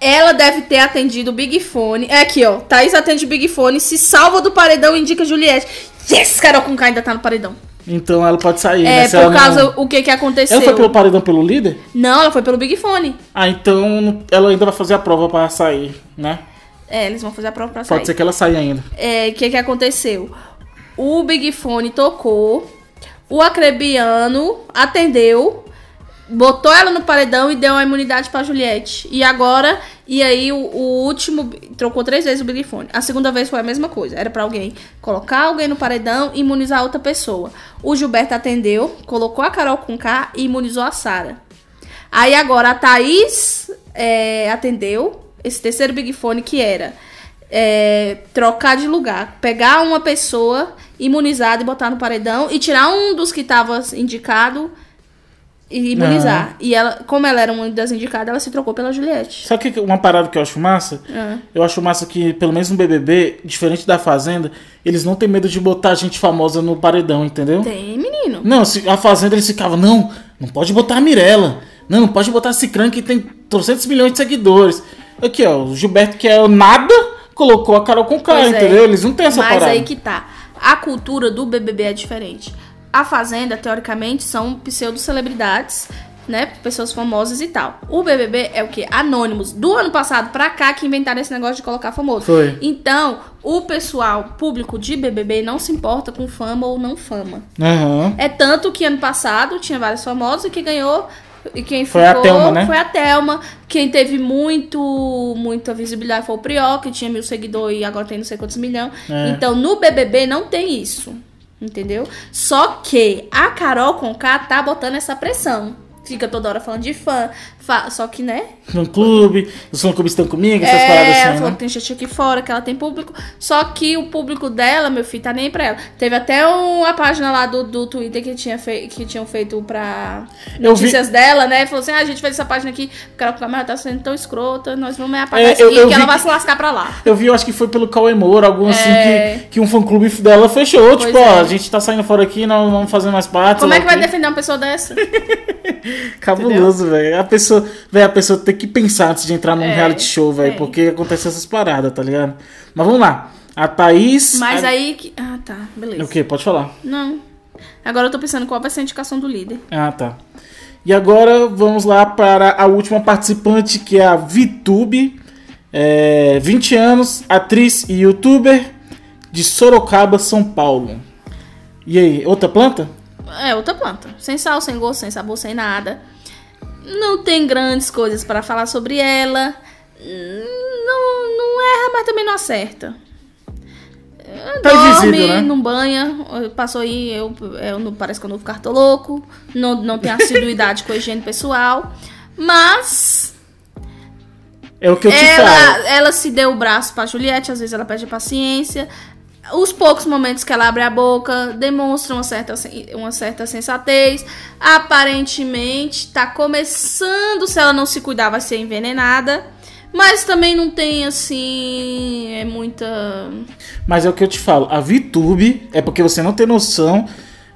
ela deve ter atendido o Big Fone. É aqui, ó. Thaís atende o Big Fone, se salva do paredão e indica Juliette. Yes, Carol com K ainda tá no paredão. Então ela pode sair, né? É, Se por causa não- o que que aconteceu. Ela foi pelo paredão pelo líder? Não, ela foi pelo Big Fone. Ah, então ela ainda vai fazer a prova pra sair, né? É, eles vão fazer a prova pra sair. Pode ser que ela saia ainda. É, o que que aconteceu? O Big Fone tocou, o Acrebiano atendeu, botou ela no paredão e deu a imunidade pra Juliette. E agora, e aí o, o último, trocou três vezes o Big. A segunda vez foi a mesma coisa, era pra alguém colocar alguém no paredão e imunizar outra pessoa. O Gilberto atendeu, colocou a Carol com K e imunizou a Sara. Aí agora a Thaís é, atendeu esse terceiro Big Fone que era é, trocar de lugar. Pegar uma pessoa imunizado e botar no paredão e tirar um dos que tava indicado e imunizar. E ela, como ela era uma das indicadas, ela se trocou pela Juliette. Sabe que uma parada que eu acho massa? Ah. Eu acho massa que, pelo menos no BBB, diferente da Fazenda, eles não têm medo de botar gente famosa no paredão, entendeu? Tem, menino. Não, se- a Fazenda eles ficavam, não, não pode botar a Mirella. Não, não pode botar a Cicrã que tem 300 milhões de seguidores. Aqui, ó, o Gilberto, que é o nada, colocou a Carol com Pois é. entendeu? Eles não têm essa Mas parada. aí que tá. A cultura do BBB é diferente. A Fazenda, teoricamente, são pseudo-celebridades, né? Pessoas famosas e tal. O BBB é o quê? Anônimos. Do ano passado pra cá que inventaram esse negócio de colocar famoso. Foi. Então, o pessoal público de BBB não se importa com fama ou não fama. Aham. É tanto que ano passado tinha vários famosos e que ganhou. E quem Foi a ficou Thelma, né? foi a Thelma. Quem teve muito, muita visibilidade foi o Prió, que tinha mil seguidores e agora tem não sei quantos milhões. É. Então no BBB não tem isso. Entendeu? Só que a Carol Conká tá botando essa pressão. Fica toda hora falando de fã. Só que, né? Fã clube, os fã clubes estão comigo, essas É, paradas ela assim, falou né? que tem gente aqui fora, que ela tem público. Só que o público dela, meu filho, tá nem pra ela. Teve até uma página lá do, do Twitter que, tinha fei que tinham feito pra Eu vi- notícias dela, né? Falou assim: ah, a gente fez essa página aqui, cara falou, mas ela tá sendo tão escrota, nós vamos apagar É, isso aqui, eu que vi ela vai se lascar pra lá. Eu vi, eu acho que foi pelo Cauê Moura, algo assim, É. que, que um fã clube dela fechou. tipo, é. ó, a gente tá saindo fora aqui, não vamos fazer mais parte. Como é que vai o quê. defender uma pessoa dessa? Cabuloso, velho. A pessoa, velho, a pessoa tem que pensar antes de entrar num É, reality show, velho, é. porque acontece essas paradas, tá ligado? Mas vamos lá. A Thaís. Mas a- aí que. Ah, tá, beleza. O quê? Pode falar. Não. Agora eu tô pensando qual vai ser a indicação do líder. Ah, tá. E agora vamos lá para a última participante, que é a Vitube. É, 20 anos, atriz e youtuber de Sorocaba, São Paulo. E aí, outra planta? É, outra planta. Sem sal, sem gosto, sem sabor, sem nada. Não tem grandes coisas para falar sobre ela. Não, não erra, mas também não acerta. Tá Dorme, invisível, né? não banha. Passou aí, eu, eu não, parece que eu não ficar louco. Não, não tem assiduidade com a higiene pessoal. Mas É o que eu te ela, falo. ela se deu o braço pra Juliette, às vezes ela perde a paciência. Os poucos momentos que ela abre a boca demonstram uma certa, uma certa sensatez. Aparentemente, tá começando, se ela não se cuidar, vai ser envenenada. Mas também não tem, assim, é muita... Mas é o que eu te falo. A VTube é porque você não tem noção.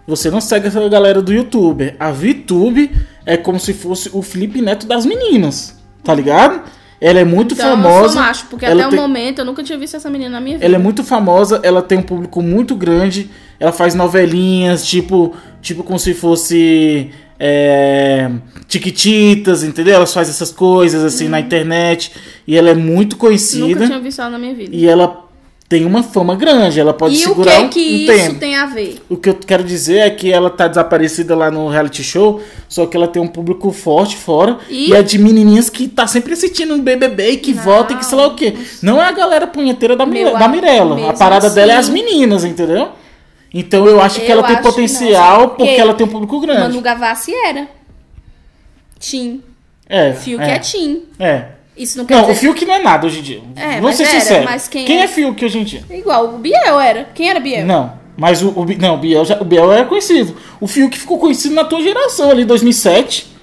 Você não segue essa galera do youtuber. A VTube é como se fosse o Felipe Neto das meninas. Tá ligado? Ela é muito Então, eu famosa. sou macho, porque até tem- o momento eu nunca tinha visto essa menina na minha vida. Ela é muito famosa, ela tem um público muito grande, ela faz novelinhas, tipo, tipo como se fosse é, Tiquititas, entendeu? Ela faz essas coisas assim na internet e ela é muito Nunca conhecida tinha visto ela na minha vida. e ela tem uma fama grande, ela pode E o segurar que um, que um isso tempo. tem a ver? O que eu quero dizer é que ela tá desaparecida lá no reality show, só que ela tem um público forte fora. E? E, é de menininhas que tá sempre assistindo um BBB e que Não. volta e que sei lá o quê. Não é a galera punheteira da, Meu da a- Mirella. A parada dela é as assim. meninas, entendeu? Então eu acho que Eu ela tem que não, potencial sabe? porque Porque ela tem um público grande. Manu Gavassi era. Tim. é, Fiuk é, é Tim. é. Isso não quer Não, o dizer... Fiuk não é nada hoje em dia. É, mas ser era, sinceros. mas quem quem é? é Fiuk hoje em dia? Igual, o Biel era. Quem era Biel? Não, mas o, o não, o Biel, já, o Biel era conhecido. O Fiuk ficou conhecido na tua geração ali, 2007.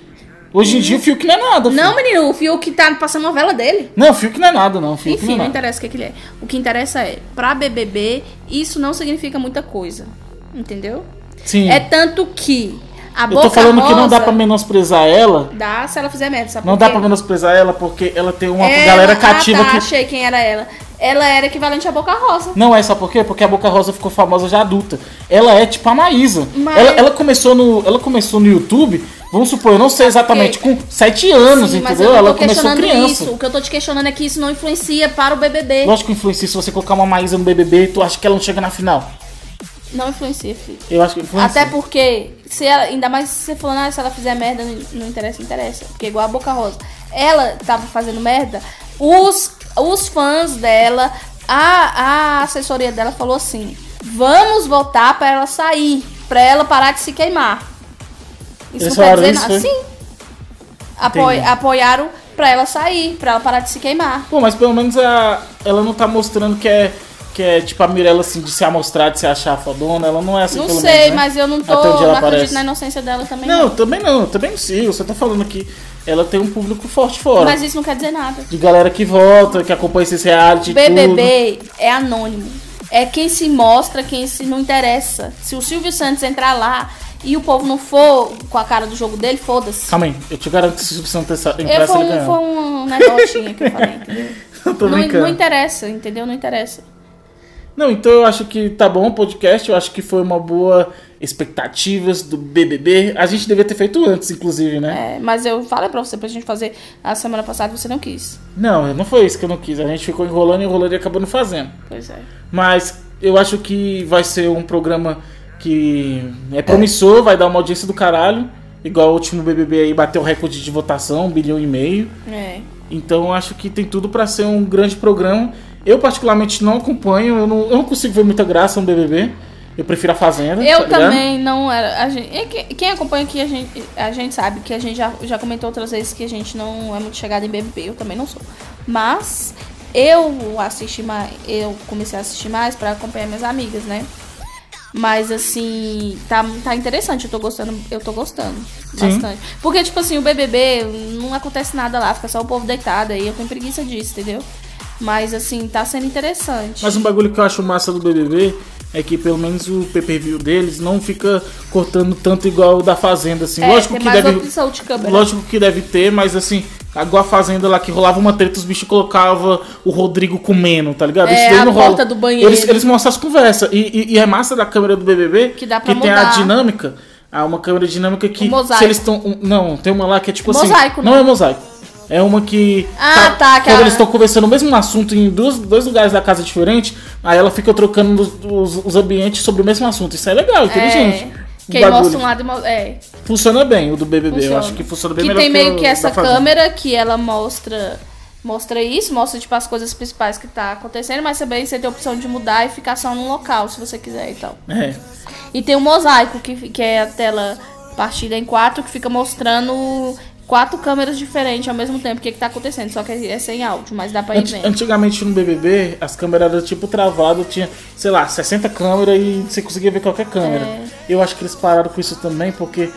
Hoje em dia o Fiuk não é nada. filho. Não, menino, o Fiuk tá passando novela dele. Não, o Fiuk não é nada, não. O Fiuk Enfim, não é não interessa o que, que ele é. O que interessa é, pra BBB, isso não significa muita coisa. Entendeu? Sim. É tanto que a Eu tô falando Rosa que não dá pra menosprezar ela. dá se ela fizer merda, sabe Não dá pra menosprezar ela porque ela tem uma Ela- galera cativa ah, tá, que. achei quem era ela. Ela era equivalente à Boca Rosa. Não é, sabe por quê? Porque a Boca Rosa ficou famosa já adulta. Ela é tipo a Maísa. Mas- Ela, ela começou no, ela começou no YouTube, vamos supor, eu não sei exatamente, com 7 anos, Sim, entendeu? Ela tô começou criança. isso. O que eu tô te questionando é que isso não influencia para o BBB. Lógico que influencia se você colocar uma Maísa no BBB, tu acha que ela não chega na final. Não influencia, filho. Eu acho que influencia. Até porque, se ela, ainda mais se você falando, ah, se ela fizer merda, não, não interessa, interessa. Porque igual a Boca Rosa. Ela tava fazendo merda, os, os fãs dela, a, a assessoria dela falou assim: vamos votar pra ela sair, pra ela parar de se queimar. Isso Eles não quer dizer nada. foi? Sim. Apoi- apoiaram pra ela sair, pra ela parar de se queimar. Pô, mas pelo menos a, ela não tá mostrando que é que é tipo a Mirella, assim, de se amostrar, de se achar fodona. Ela não é assim, Não pelo sei, menos, né? mas eu não tô. Até onde ela Não acredito na inocência dela também. Não, também não. eu Também não sigo. Você tá falando que ela tem um público forte fora. Mas isso não quer dizer nada. De galera que vota, que acompanha esses reality e tudo. BBB é anônimo. É quem se mostra, quem se não interessa. Se o Silvio Santos entrar lá e o povo não for com a cara do jogo dele, foda-se. Calma aí, eu te garanto que se o Silvio Santos Eu entrasse, foi ele um, ganhou. foi um negocinho que eu falei, entendeu? Eu Não, não interessa, entendeu? Não interessa. Não, então eu acho que tá bom o podcast, eu acho que foi uma boa expectativas do BBB. A gente devia ter feito antes, inclusive, né? É, mas eu falei pra você pra gente fazer a semana passada você não quis. Não, não foi isso que eu não quis. A gente ficou enrolando, enrolando e acabou não fazendo. Pois é. Mas eu acho que vai ser um programa que é promissor, vai dar uma audiência do caralho. Igual o último BBB aí bateu o recorde de votação, um bilhão e meio. É. Então eu acho que tem tudo pra ser um grande programa. Eu particularmente não acompanho, eu não, eu não consigo ver muita graça no BBB. Eu prefiro a Fazenda. Eu tá também não era. Gente, é que- quem acompanha aqui, a gente, a gente sabe que a gente já, já comentou outras vezes que a gente não é muito chegada em BBB. Eu também não sou. Mas eu assisti mais. Eu comecei a assistir mais pra acompanhar minhas amigas, né? Mas assim, tá, tá interessante, eu tô gostando, eu tô gostando Sim. bastante. Porque, tipo assim, o BBB não acontece nada lá, fica só o povo deitado aí, eu tenho preguiça disso, entendeu? Mas assim, tá sendo interessante. Mas um bagulho que eu acho massa do BBB é que pelo menos o pay-per-view deles não fica cortando tanto igual o da Fazenda, assim. é, lógico que deve, de lógico que deve ter, mas assim, igual a Fazenda lá que rolava uma treta, os bichos colocavam o Rodrigo comendo, tá ligado? É, daí a não rola. do banheiro. Eles, eles mostram as conversas. E, e- e é massa da câmera do BBB Que dá pra tem a mudar. dinâmica. Há uma câmera dinâmica que O mosaico. se eles estão. não, tem uma lá que é tipo assim. Mosaico, Não né? é mosaico. É uma que. Ah, tá, que Quando a- eles estão conversando o mesmo assunto em dois, dois lugares da casa diferentes, aí ela fica trocando os, os- os ambientes sobre o mesmo assunto. Isso é legal, inteligente. É, bagulho. mostra um lado e é, Funciona bem o do BBB. Eu funciona. acho que funciona bem que melhor tem meio o que essa câmera que ela mostra mostra isso, mostra tipo as coisas principais que tá acontecendo, mas também você tem a opção de mudar e ficar só num local, se você quiser e tal. É. E tem o mosaico, que, que é a tela partida em quatro, que fica mostrando quatro câmeras diferentes ao mesmo tempo o que, que tá acontecendo, só que é sem áudio, mas dá pra ir vendo. Antigamente no BBB, as câmeras eram tipo travadas, tinha, sei lá, 60 câmeras e você conseguia ver qualquer câmera. É. Eu acho que eles pararam com isso também porque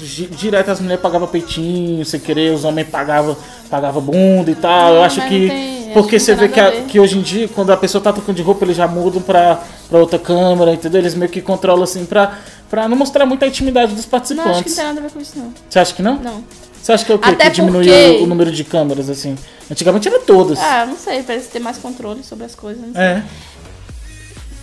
di- direto as mulheres pagavam peitinho, sem querer, os homens pagavam pagava bunda e tal. Eu acho que. tem- porque que você vê que, a- que hoje em dia, quando a pessoa tá trocando de roupa, eles já mudam pra, pra outra câmera, entendeu? Eles meio que controlam assim pra, pra não mostrar muita intimidade dos Não, acho que participantes. não tem nada a ver com isso, não. Você acha que não? Não. Você acha que é o quê? Até que diminuiu porque- o número de câmeras, assim? Antigamente era todas. Ah, não sei, parece ter mais controle sobre as coisas. É.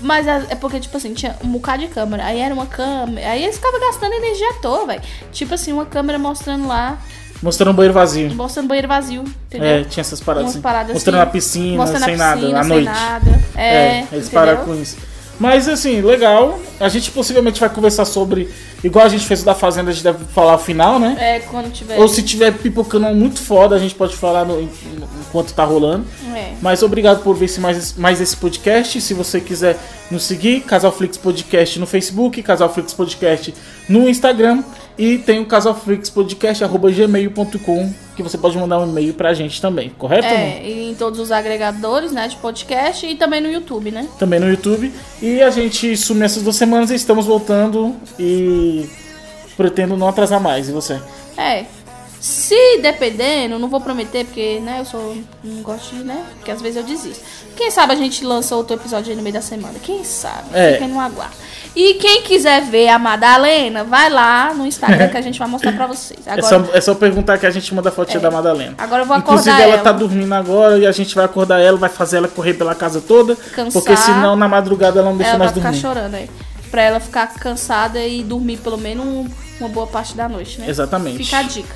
Mas é é porque, tipo assim, tinha um bocado de câmera. Aí era uma câmera. Aí eles ficavam gastando energia à toa, velho. Tipo assim, uma câmera mostrando lá, Mostrando um banheiro vazio. mostrando banheiro vazio, entendeu? É, tinha essas paradas assim. paradas Mostrando assim, a piscina, mostrando sem a nada, piscina, à sem noite. nada. É, eles entendeu? pararam com isso. Mas assim, legal. A gente possivelmente vai conversar sobre. Igual a gente fez o da Fazenda, a gente deve falar o final, né? É, quando tiver. Ou se tiver pipocando muito foda, a gente pode falar no- enquanto tá rolando. É. Mas obrigado por ver esse, mais, mais esse podcast. Se você quiser nos seguir, Casalflix Podcast no Facebook, Casalflix Podcast no Instagram. E tem o casalflixpodcast.gmail.com que você pode mandar um e-mail pra gente também, correto? É, e em todos os agregadores, né, de podcast e também no YouTube, né? Também no YouTube. E a gente sumiu essas duas semanas e estamos voltando e pretendo não atrasar mais. E você? É. Se dependendo, não vou prometer, porque, né, eu sou. Não gosto de, né? Porque às vezes eu desisto. Quem sabe a gente lança outro episódio aí no meio da semana? Quem sabe? É. Fiquem no aguardo. E quem quiser ver a Madalena, vai lá no Instagram que a gente vai mostrar pra vocês. É, Agora, só, é só perguntar que a gente manda a fotinha da Madalena. agora eu vou Inclusive, acordar ela ela. tá dormindo agora e a gente vai acordar ela, vai fazer ela correr pela casa toda. Cansar. Porque senão na madrugada ela não deixa ela vai nós ficar dormir. chorando aí. Pra ela ficar cansada e dormir pelo menos um- uma boa parte da noite, né? Exatamente. Fica a dica.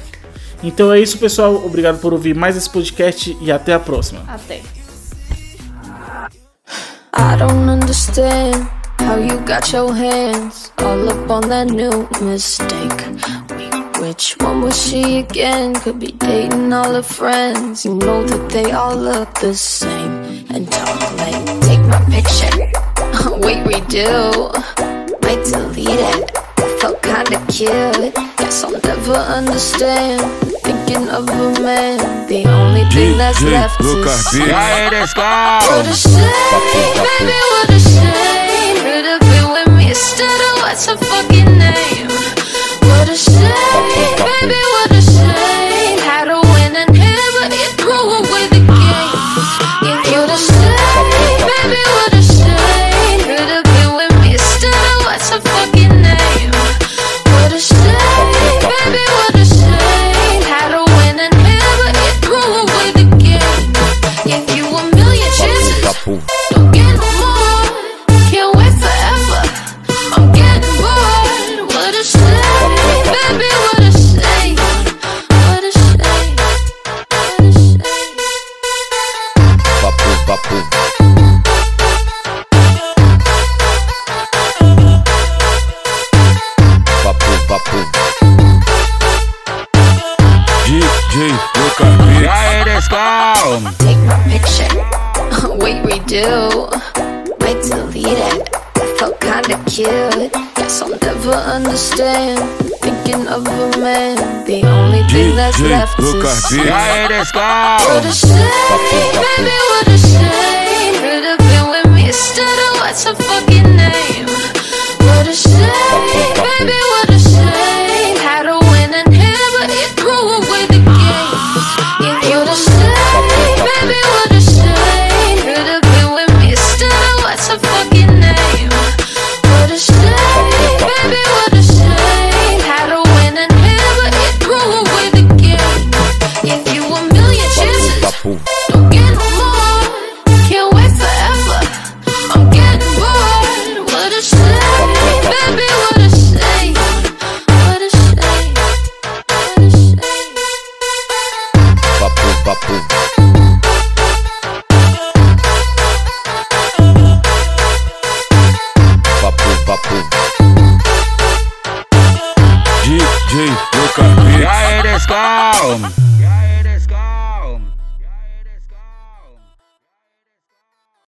Então é isso, pessoal. Obrigado por ouvir mais esse podcast e até a próxima. Até. I don't understand How you got your hands all up on that new mistake? Which one was she again? Could be dating all her friends. You know that they all look the same. And talk like, take my picture. Wait, redo Might delete it. Felt kinda cute. Guess I'll never understand. Thinking of a man. The only thing that's left is Lucas, is baby, what a What's her fucking name? What a shame, baby. left to see. What a shame, baby, what a shame. Could have been with me instead of what's her fucking name. What a shame, baby, what a shame.